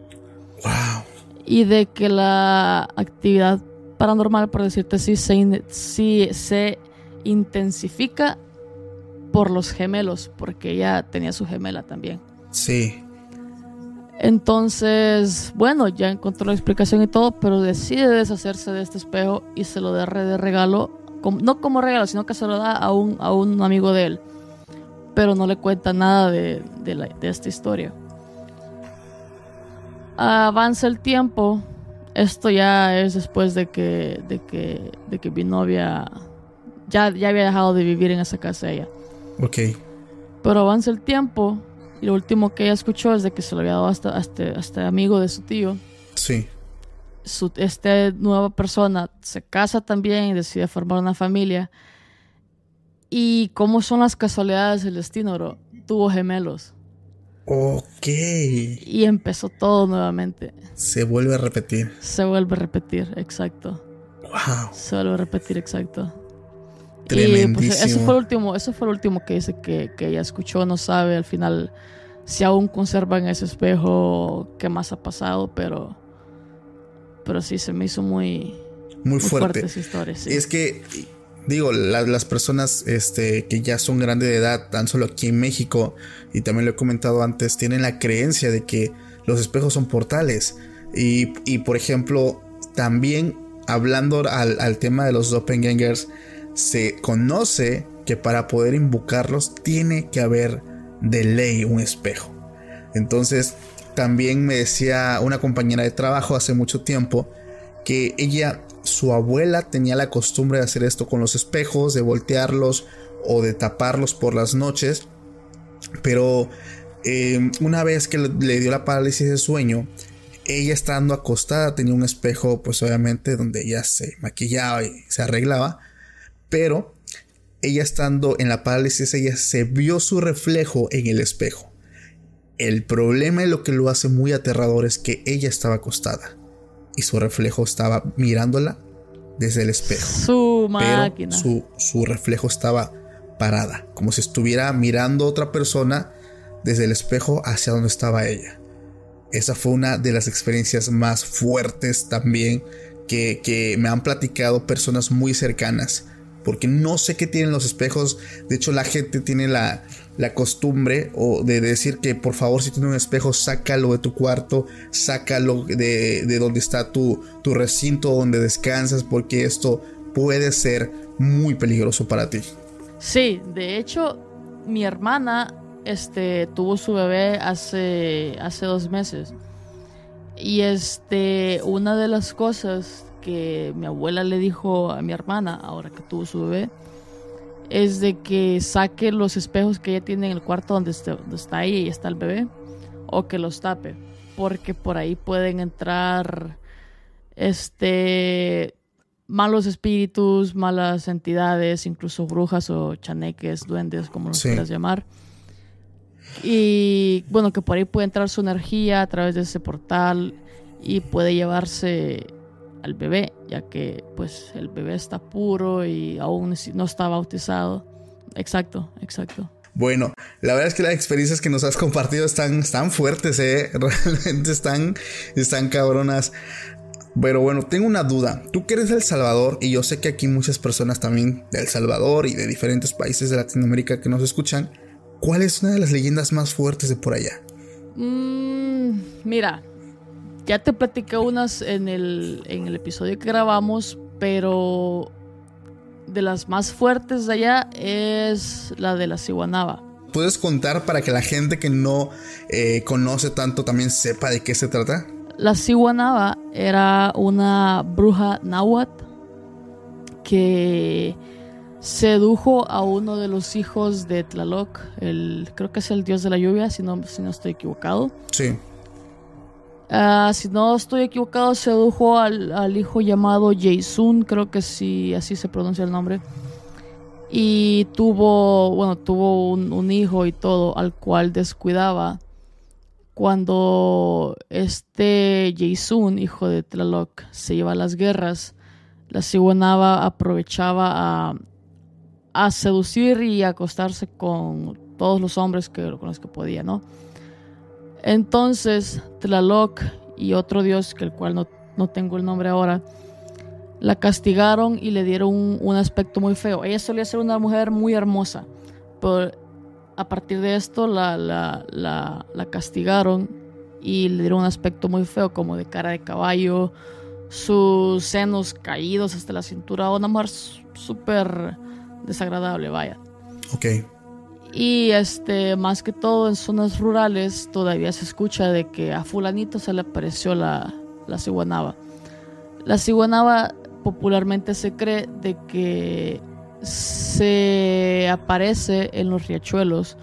Wow. Y de que la actividad paranormal, por decirte así, se, sí, se intensifica por los gemelos, porque ella tenía su gemela también. Sí. Entonces, bueno, ya encontró la explicación y todo, pero decide deshacerse de este espejo y se lo da de regalo, no como regalo, sino que se lo da a un, a un amigo de él, pero no le cuenta nada de, de esta historia. Avanza el tiempo, esto ya es después de que, de que, de que mi novia ya, ya había dejado de vivir en esa casa ella. Ok. Pero avanza el tiempo y lo último que ella escuchó es de que se lo había dado hasta, hasta, este amigo de su tío. Sí. Su, esta nueva persona se casa también y decide formar una familia. Y cómo son las casualidades del destino, bro. Tuvo gemelos. Ok. Y empezó todo nuevamente. Se vuelve a repetir. Se vuelve a repetir, exacto. Wow. Se vuelve a repetir, exacto. Tremendísimo. Y pues, eso fue el último, eso fue el último que dice que, que, ella escuchó, no sabe al final si aún conservan ese espejo, qué más ha pasado, pero pero sí se me hizo muy muy, fuerte. esa historia, Es que digo, las personas este, que ya son grandes de edad, tan solo aquí en México, y también lo he comentado antes, tienen la creencia de que los espejos son portales. Y, y por ejemplo, también hablando al, al tema de los doppelgangers, se conoce que para poder invocarlos tiene que haber de ley un espejo. Entonces, también me decía una compañera de trabajo hace mucho tiempo que ella, su abuela tenía la costumbre de hacer esto con los espejos, de voltearlos o de taparlos por las noches. Pero eh, una vez que le dio la parálisis de sueño, ella estando acostada tenía un espejo, pues obviamente donde ella se maquillaba y se arreglaba pero ella estando en la parálisis, ella se vio su reflejo en el espejo. El problema y lo que lo hace muy aterrador es que ella estaba acostada y su reflejo estaba mirándola desde el espejo. Su máquina. su, su reflejo estaba parada, como si estuviera mirando a otra persona desde el espejo hacia donde estaba ella. Esa fue una de las experiencias más fuertes también que, que me han platicado personas muy cercanas porque no sé qué tienen los espejos. De hecho, la gente tiene la, costumbre o de decir que por favor si tiene un espejo, sácalo de tu cuarto, sácalo de, de donde está tu, tu recinto, donde descansas, porque esto puede ser muy peligroso para ti. Sí, de hecho, mi hermana este, tuvo su bebé hace, hace dos meses. Y este, una de las cosas que mi abuela le dijo a mi hermana, ahora que tuvo su bebé, es de que saque los espejos que ella tiene en el cuarto donde, está, donde está ella y está el bebé, o que los tape, porque por ahí pueden entrar este malos espíritus, malas entidades, incluso brujas o chaneques, duendes, como los quieras llamar. Y bueno, que por ahí puede entrar su energía a través de ese portal y puede llevarse al bebé, ya que pues el bebé está puro y aún no está bautizado. Exacto, exacto. Bueno, la verdad es que las experiencias que nos has compartido están, están fuertes, ¿eh? realmente están, están cabronas. Pero bueno, tengo una duda. Tú que eres de El Salvador, y yo sé que aquí muchas personas también de El Salvador y de diferentes países de Latinoamérica que nos escuchan, ¿cuál es una de las leyendas más fuertes de por allá? Mm, mira, ya te platicé unas en el, en el episodio que grabamos, pero de las más fuertes de allá es la de la Ciguanaba. ¿Puedes contar para que la gente que no eh, conoce tanto también sepa de qué se trata? La Ciguanaba era una bruja náhuatl que sedujo a uno de los hijos de Tlaloc, el, creo que es el dios de la lluvia, si no, si no estoy equivocado. Sí. Ah, si no estoy equivocado, sedujo al, al hijo llamado Jason, creo que sí, así se pronuncia el nombre. Y tuvo, bueno, tuvo un, hijo y todo, al cual descuidaba. Cuando este Jason, hijo de Tlaloc, se iba a las guerras, la Ciguanaba aprovechaba a, a seducir y acostarse con todos los hombres que, con los que podía, ¿no? Entonces Tlaloc y otro dios, que el cual no, tengo el nombre ahora, la castigaron y le dieron un, aspecto muy feo. Ella solía ser una mujer muy hermosa, pero a partir de esto la, la, castigaron y le dieron un aspecto muy feo, como de cara de caballo, sus senos caídos hasta la cintura, una mujer súper desagradable, vaya. Ok. Y este, más que todo en zonas rurales todavía se escucha de que a fulanito se le apareció la, la ciguanaba. La ciguanaba popularmente se cree de que se aparece en los riachuelos.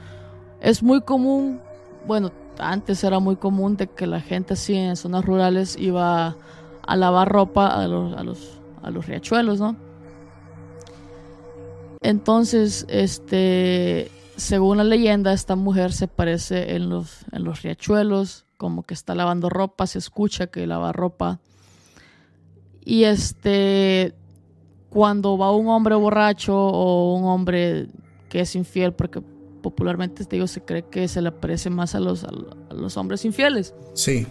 Es muy común, bueno, antes era muy común de que la gente así en zonas rurales iba a lavar ropa a los, a los, a los riachuelos, ¿no? Entonces, este, según la leyenda, esta mujer se aparece en los, en los riachuelos, como que está lavando ropa, se escucha que lava ropa. Y este, cuando va un hombre borracho o un hombre que es infiel, porque popularmente te digo, se cree que se le aparece más a los, a los hombres infieles. Sí.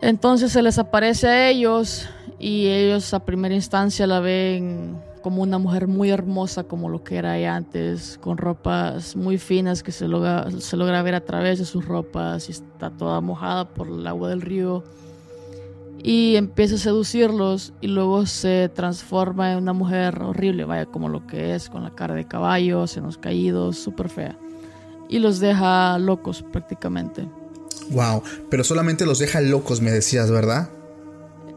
Entonces se les aparece a ellos y ellos a primera instancia la ven como una mujer muy hermosa como lo que era ella antes, con ropas muy finas que se logra, se logra ver a través de sus ropas y está toda mojada por el agua del río. Y empieza a seducirlos y luego se transforma en una mujer horrible, vaya como lo que es, con la cara de caballo, senos caídos, súper fea. Y los deja locos prácticamente. Wow, pero solamente los deja locos, me decías, ¿verdad?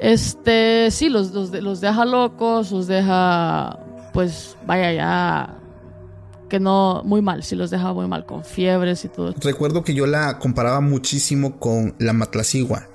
Este, sí, los, los, deja locos, los deja, pues, vaya ya, que no, muy mal, sí los deja muy mal, con fiebres y todo. Recuerdo que yo la comparaba muchísimo con la Matlacigua,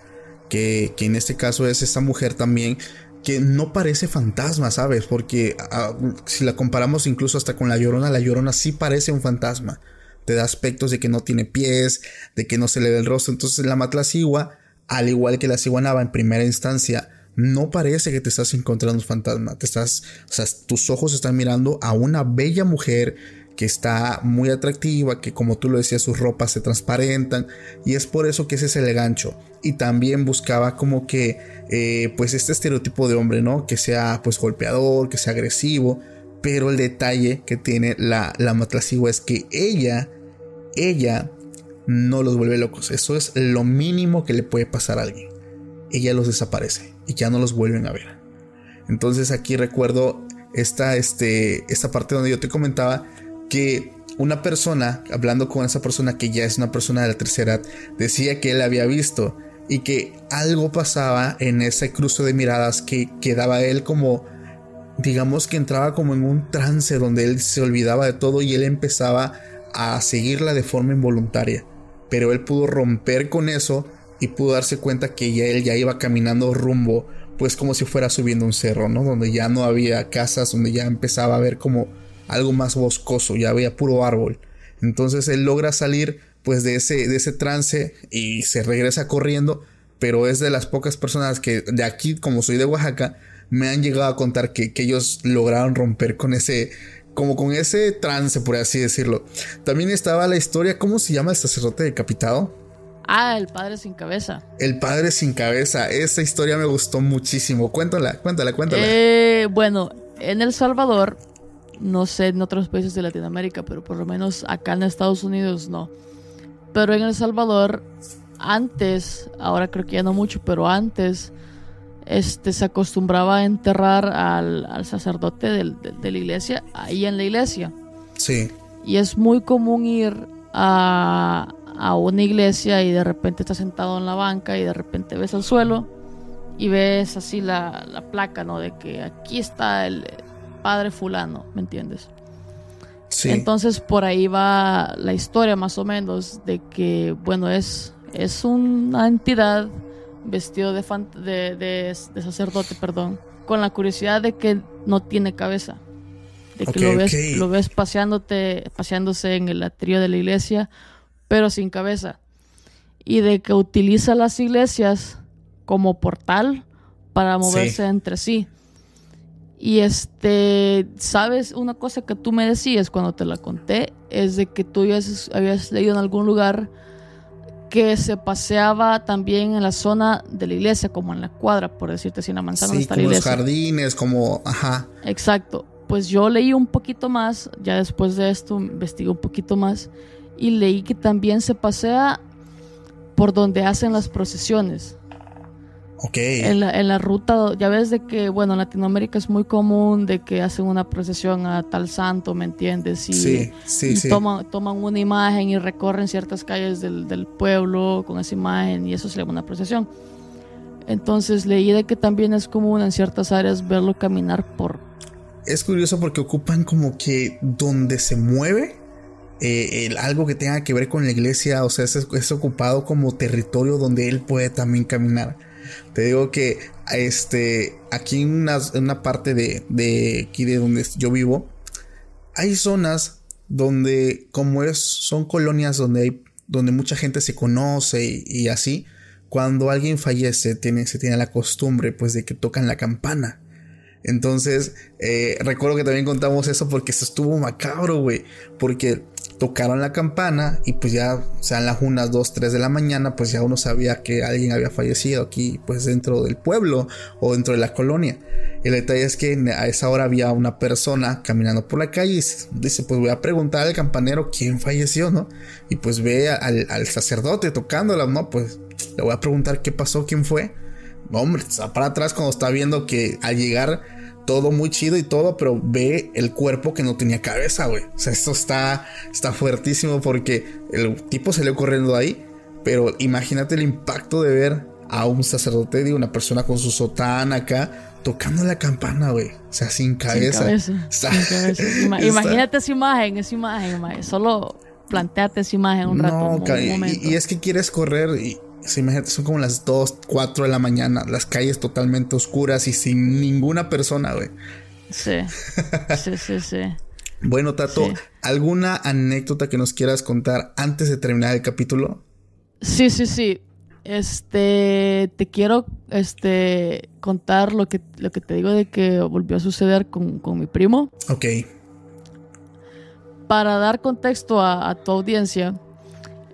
que, que en este caso es esta mujer también que no parece fantasma, ¿sabes? Porque ah, si la comparamos incluso hasta con la Llorona, la Llorona sí parece un fantasma. Te da aspectos de que no tiene pies, de que no se le ve el rostro. Entonces la Matlacigua al igual que la ciguanaba en primera instancia, no parece que te estás encontrando un fantasma. Te estás, tus ojos están mirando a una bella mujer que está muy atractiva, que como tú lo decías, sus ropas se transparentan y es por eso que ese es el gancho. Y también buscaba como que, eh, pues este estereotipo de hombre, ¿no? Que sea pues golpeador, que sea agresivo, pero el detalle que tiene la, la es que ella, ella no los vuelve locos. Eso es lo mínimo que le puede pasar a alguien. Ella los desaparece y ya no los vuelven a ver. Entonces aquí recuerdo esta, este, esta parte donde yo te comentaba que una persona, hablando con esa persona que ya es una persona de la tercera edad, decía que él había visto y que algo pasaba en ese cruce de miradas que quedaba él como, digamos que entraba como en un trance donde él se olvidaba de todo y él empezaba a seguirla de forma involuntaria pero él pudo romper con eso y pudo darse cuenta que ya él ya iba caminando rumbo, pues como si fuera subiendo un cerro, ¿no? Donde ya no había casas, donde ya empezaba a ver como algo más boscoso, ya había puro árbol. Entonces él logra salir pues de ese, de ese trance y se regresa corriendo, pero es de las pocas personas que de aquí, como soy de Oaxaca, me han llegado a contar que, que ellos lograron romper con ese, como con ese trance, por así decirlo. También estaba la historia, ¿cómo se llama el sacerdote decapitado? Ah, el padre sin cabeza. El padre sin cabeza. Esa historia me gustó muchísimo. Cuéntala, cuéntala, cuéntala. Eh, bueno, en El Salvador, no sé en otros países de Latinoamérica, pero por lo menos acá en Estados Unidos no. Pero en El Salvador, antes, ahora creo que ya no mucho, pero antes este, se acostumbraba a enterrar al, sacerdote de, la iglesia ahí en la iglesia. Sí. Y es muy común ir a, una iglesia y de repente estás sentado en la banca y de repente ves al suelo y ves así la, placa, ¿no? De que aquí está el padre fulano, ¿me entiendes? Sí. Entonces por ahí va la historia más o menos de que, bueno, es, es una entidad vestido de, de, sacerdote, perdón, con la curiosidad de que no tiene cabeza. De que lo, ves, lo ves paseándote, paseándose en el atrio de la iglesia, pero sin cabeza. Y de que utiliza las iglesias como portal para moverse entre sí. Y este, sabes, una cosa que tú me decías cuando te la conté es de que tú habías leído en algún lugar que se paseaba también en la zona de la iglesia, como en la cuadra, por decirte, si en la manzana sí, está como la iglesia. los jardines, como, ajá. Exacto. Pues yo leí un poquito más, ya después de esto investigué un poquito más y leí que también se pasea por donde hacen las procesiones. En la, en la ruta, ya ves de que, bueno, en Latinoamérica es muy común de que hacen una procesión a tal santo, ¿me entiendes? Y, Sí, sí, y sí. Toman, toman una imagen y recorren ciertas calles del, del pueblo con esa imagen y eso se llama una procesión. Entonces leí de que también es común en ciertas áreas verlo caminar por... Es curioso porque ocupan como que donde se mueve eh, el- algo que tenga que ver con la iglesia, o sea, es, es ocupado como territorio donde él puede también caminar. Te digo que este, aquí en una, parte de, de aquí de donde yo vivo, hay zonas donde, como es, son colonias donde hay, donde mucha gente se conoce y, así, cuando alguien fallece, se tiene la costumbre, pues, de que tocan la campana. Entonces, eh, recuerdo que también contamos eso porque se estuvo macabro, güey. Porque tocaron la campana y pues ya sean las unas 2, 3 de la mañana, pues ya uno sabía que alguien había fallecido aquí, pues dentro del pueblo o dentro de la colonia. El detalle es que a esa hora había una persona caminando por la calle y dice, pues voy a preguntar al campanero quién falleció, ¿no? Y pues ve al, al sacerdote tocándola, ¿no? Pues le voy a preguntar qué pasó, quién fue. Hombre, está para atrás cuando está viendo que al llegar todo muy chido y todo, pero ve el cuerpo que no tenía cabeza, güey. O sea, esto está, está fuertísimo porque el tipo salió corriendo de ahí, pero imagínate el impacto de ver a un sacerdote, digo, una persona con su sotana acá, tocando la campana, güey. O sea, sin cabeza. Sin cabeza. Está- sin cabeza. Ima- está- Imagínate esa imagen, esa imagen, ma- solo planteate esa imagen un rato. No, un, ca- y- y, es que quieres correr y sea, imagínate, son como las 2, 4 de la mañana, las calles totalmente oscuras y sin ninguna persona, güey. Sí, sí, sí, sí. Bueno, Tato, Sí. ¿alguna anécdota que nos quieras contar antes de terminar el capítulo? Sí, sí, sí. Este, te quiero, este, contar lo que, lo que te digo de que volvió a suceder con, con mi primo. Ok, Para dar contexto a, a tu audiencia,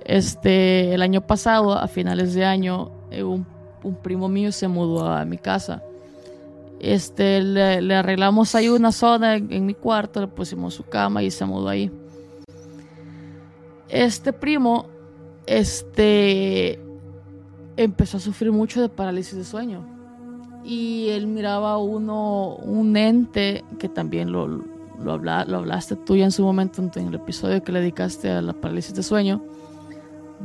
este, el año pasado, a finales de año, eh, un, un primo mío se mudó a mi casa. Este, le, le arreglamos ahí una zona en, en mi cuarto, le pusimos su cama y se mudó ahí. Este primo, este, empezó a sufrir mucho de parálisis de sueño. Y él miraba uno, un ente que también lo, lo, habla- lo hablaste tú ya en su momento en, en el episodio que le dedicaste a la parálisis de sueño,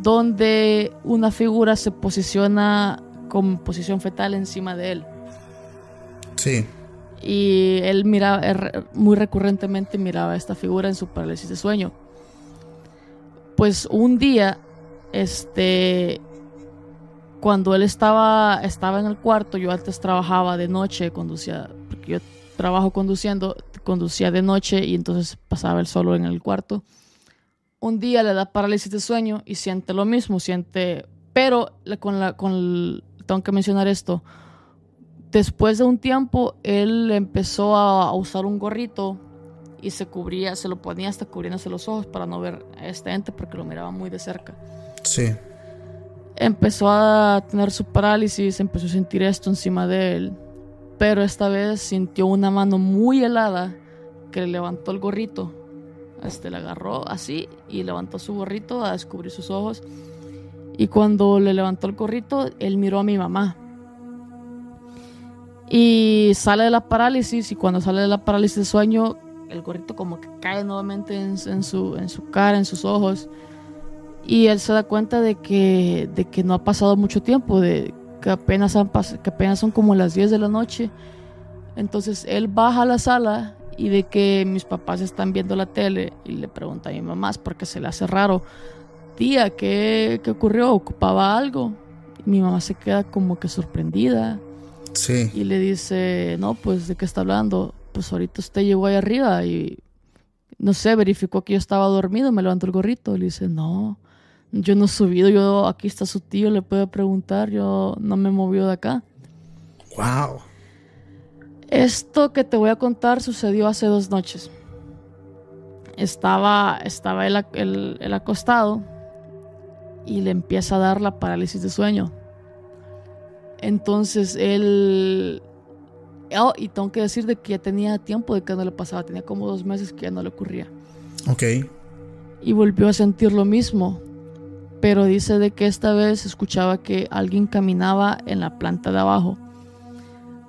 donde una figura se posiciona con posición fetal encima de él. sí, Y él miraba, er- muy recurrentemente miraba a esta figura en su parálisis de sueño. Pues un día, este, cuando él estaba, estaba en el cuarto, yo antes trabajaba de noche, conducía, porque yo trabajo conduciendo, conducía de noche y entonces pasaba él solo en el cuarto. Un día le da parálisis de sueño y siente lo mismo, siente, pero con la, con el- tengo que mencionar esto, después de un tiempo, él empezó a, a usar un gorrito y se cubría, se lo ponía hasta cubriéndose los ojos para no ver a este ente porque lo miraba muy de cerca. sí. Empezó a tener su parálisis, empezó a sentir esto encima de él, pero esta vez sintió una mano muy helada que le levantó el gorrito. Este le agarró así y levantó su gorrito a descubrir sus ojos. Y cuando le levantó el gorrito, él miró a mi mamá. Y sale de la parálisis y cuando sale de la parálisis de sueño, el gorrito como que cae nuevamente en, en su, en su cara, en sus ojos. Y él se da cuenta de que, de que no ha pasado mucho tiempo, de que apenas, han que apenas son como las 10 de la noche. Entonces él baja a la sala y de que mis papás están viendo la tele y le pregunta a mi mamá porque se le hace raro. Tía, ¿qué, qué ocurrió? ¿Ocupaba algo? Y mi mamá se queda como que sorprendida Sí, y le dice, no, pues de qué está hablando. Pues ahorita usted llegó ahí arriba y no sé, verificó que yo estaba dormido, me levantó el gorrito. Le dice, no, yo no he subido, yo aquí está su tío, le puede preguntar, yo no me movió de acá. wow. Esto que te voy a contar sucedió hace dos noches. Estaba, estaba él acostado y le empieza a dar la parálisis de sueño. Entonces él... Oh, y tengo que decir de que ya tenía tiempo de que no le pasaba, tenía como dos meses que ya no le ocurría. Ok, Y volvió a sentir lo mismo. pero dice de que esta vez escuchaba que alguien caminaba en la planta de abajo.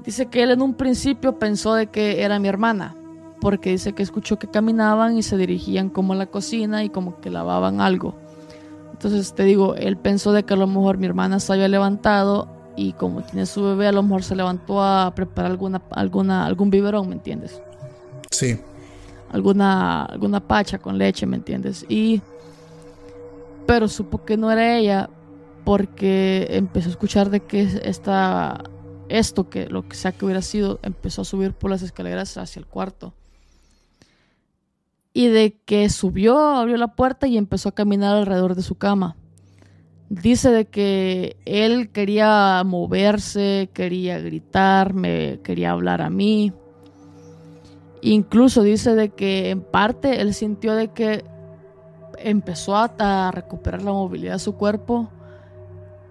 Dice que él en un principio pensó de que era mi hermana, porque dice que escuchó que caminaban y se dirigían como a la cocina y como que lavaban algo. Entonces te digo, él pensó de que a lo mejor mi hermana se había levantado y como tiene su bebé, a lo mejor se levantó a preparar alguna, alguna, algún biberón, ¿me entiendes? Sí. Alguna, alguna pacha con leche, ¿me entiendes? Y pero supo que no era ella porque empezó a escuchar de que esta, esto, que lo que sea que hubiera sido, empezó a subir por las escaleras hacia el cuarto y de que subió, abrió la puerta y empezó a caminar alrededor de su cama. Dice de que él quería moverse, quería gritar, me quería hablar a mí. Incluso dice de que en parte él sintió de que empezó a, recuperar la movilidad de su cuerpo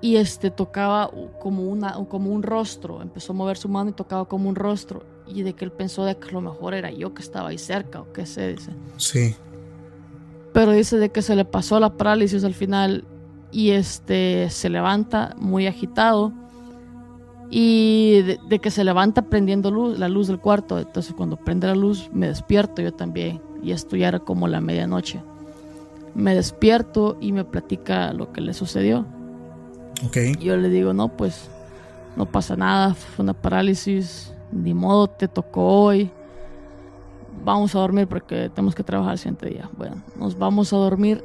y este tocaba como una como un rostro, empezó a mover su mano y tocaba como un rostro y de que él pensó de que a lo mejor era yo que estaba ahí cerca o qué sé, dice. Sí. Pero dice de que se le pasó la parálisis al final y este se levanta muy agitado y de, que se levanta prendiendo luz, la luz del cuarto. Entonces cuando prende la luz me despierto yo también y esto ya era como la medianoche. Me despierto y me platica lo que le sucedió. Ok. yo le digo, no, pues no pasa nada, fue una parálisis, ni modo, te tocó hoy. Vamos a dormir porque tenemos que trabajar el siguiente día. Bueno, nos vamos a dormir.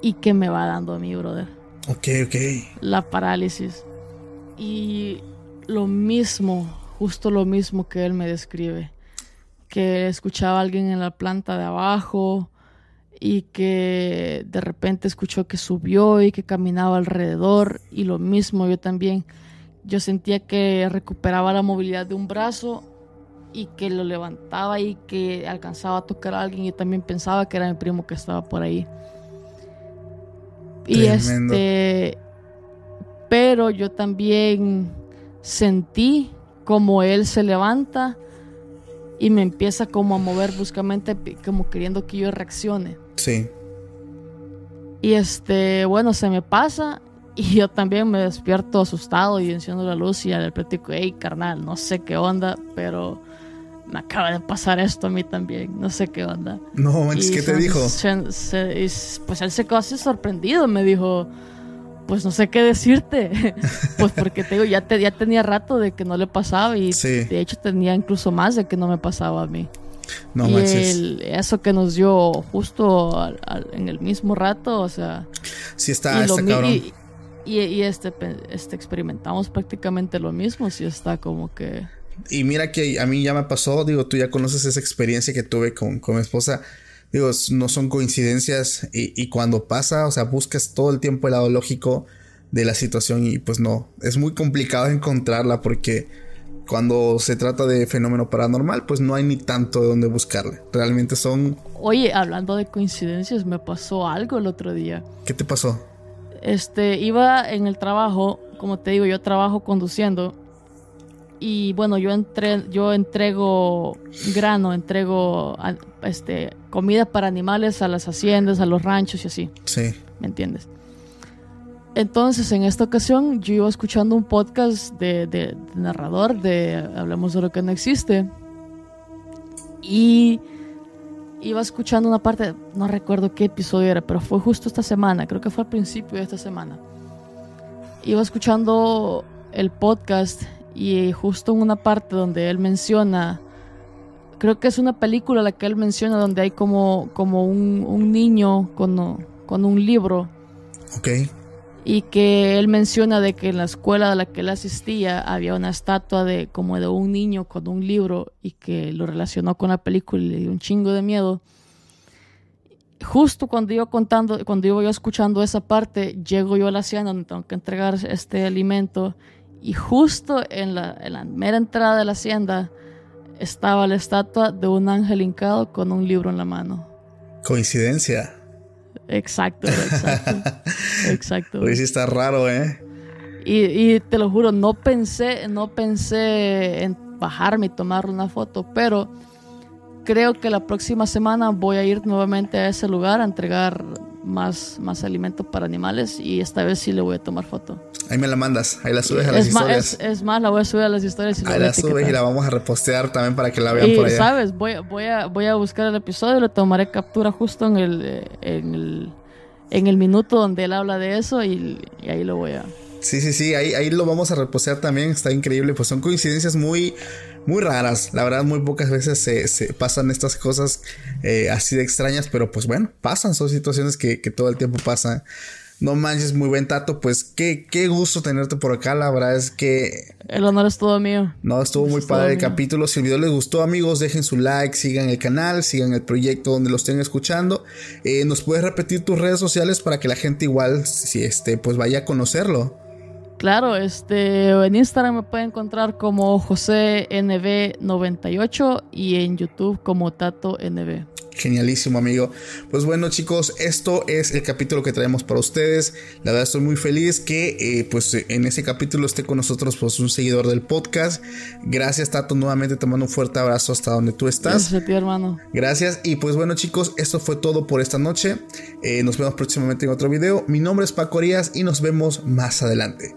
¿Y qué me va dando a mí, brother? Ok, ok. La parálisis. Y lo mismo, justo lo mismo que él me describe. Que escuchaba a alguien en la planta de abajo y que de repente escuchó que subió y que caminaba alrededor. Y lo mismo yo también yo sentía que recuperaba la movilidad de un brazo y que lo levantaba y que alcanzaba a tocar a alguien. y también pensaba que era mi primo que estaba por ahí. Y este. Pero yo también sentí como él se levanta y me empieza como a mover bruscamente, como queriendo que yo reaccione. Sí. Y este, bueno, se me pasa y yo también me despierto asustado y enciendo la luz y le platico, hey carnal, no sé qué onda, pero me acaba de pasar esto a mí también, no sé qué onda. No, ¿qué te dijo? pues él se quedó así sorprendido, me dijo, pues no sé qué decirte, pues porque te digo, ya, te, ya tenía rato de que no le pasaba y de hecho tenía incluso más de que no me pasaba a mí. No, y eso que nos dio justo en el mismo rato, o sea... Sí está, está cabrón. Y, este, este experimentamos prácticamente lo mismo, si está como que... Y mira que a mí ya me pasó, digo, tú ya conoces esa experiencia que tuve con, con mi esposa. Digo, no son coincidencias y, y, cuando pasa, o sea, buscas todo el tiempo el lado lógico de la situación y pues no, es muy complicado encontrarla porque cuando se trata de fenómeno paranormal, pues no hay ni tanto de dónde buscarle. Realmente son... Oye, hablando de coincidencias, me pasó algo el otro día. ¿Qué te pasó? Este, iba en el trabajo, como te digo, yo trabajo conduciendo. Y bueno, yo, entre, yo entrego grano, entrego este, comida para animales a las haciendas, a los ranchos y así. Sí. ¿Me entiendes? Entonces, en esta ocasión, yo iba escuchando un podcast de, de narrador de Hablemos de lo que no existe. Y iba escuchando una parte, no recuerdo qué episodio era, pero fue justo esta semana, creo que fue al principio de esta semana. Iba escuchando el podcast y justo en una parte donde él menciona, creo que es una película la que él menciona donde hay como, como un, un niño con, con un libro. Ok y que él menciona de que en la escuela a la que él asistía había una estatua de como de un niño con un libro y que lo relacionó con la película y le dio un chingo de miedo. Justo cuando iba contando, cuando yo escuchando esa parte, llego yo a la hacienda donde tengo que entregar este alimento y justo en la, en la mera entrada de la hacienda estaba la estatua de un ángel hincado con un libro en la mano. Coincidencia. Exacto, exacto. exacto. Hoy sí está raro, ¿eh? Y, te lo juro, no pensé, no pensé en bajarme y tomar una foto, pero creo que la próxima semana voy a ir nuevamente a ese lugar a entregar más, más alimento para animales y esta vez sí le voy a tomar foto. Ahí me la mandas, ahí la subes a las Es más, historias. es, es más, la voy a subir a las historias y ahí la subes y la vamos a repostear también para que la vean Y, por allá. sabes, voy, voy, a, voy a buscar el episodio, le tomaré captura justo en el, en el, en el minuto donde él habla de eso y, y ahí lo voy a... Sí, sí, sí, ahí, ahí lo vamos a repostear también, está increíble, pues son coincidencias muy, muy raras, la verdad muy pocas veces se, se pasan estas cosas eh, así de extrañas, pero pues bueno, pasan, son situaciones que, que todo el tiempo pasan. No manches, muy buen tato, pues qué, qué gusto tenerte por acá, la verdad es que El honor es todo mío. no, estuvo muy padre el capítulo. Si el video les gustó, amigos, dejen su like, sigan el canal, sigan el proyecto donde lo estén escuchando. Eh, Nos puedes repetir tus redes sociales para que la gente igual, si este, pues vaya a conocerlo. Claro, este, en Instagram me pueden encontrar como JoséNB98 y en YouTube como TatoNB. Genialísimo, amigo. Pues bueno, chicos, esto es el capítulo que traemos para ustedes. La verdad, estoy muy feliz que, eh, pues, en ese capítulo esté con nosotros, pues, un seguidor del podcast. Gracias, Tato. Nuevamente te mando un fuerte abrazo hasta donde tú estás. Gracias a ti, hermano. Gracias. Y pues bueno, chicos, esto fue todo por esta noche. Eh, nos vemos próximamente en otro video. Mi nombre es Paco Arias y nos vemos más adelante.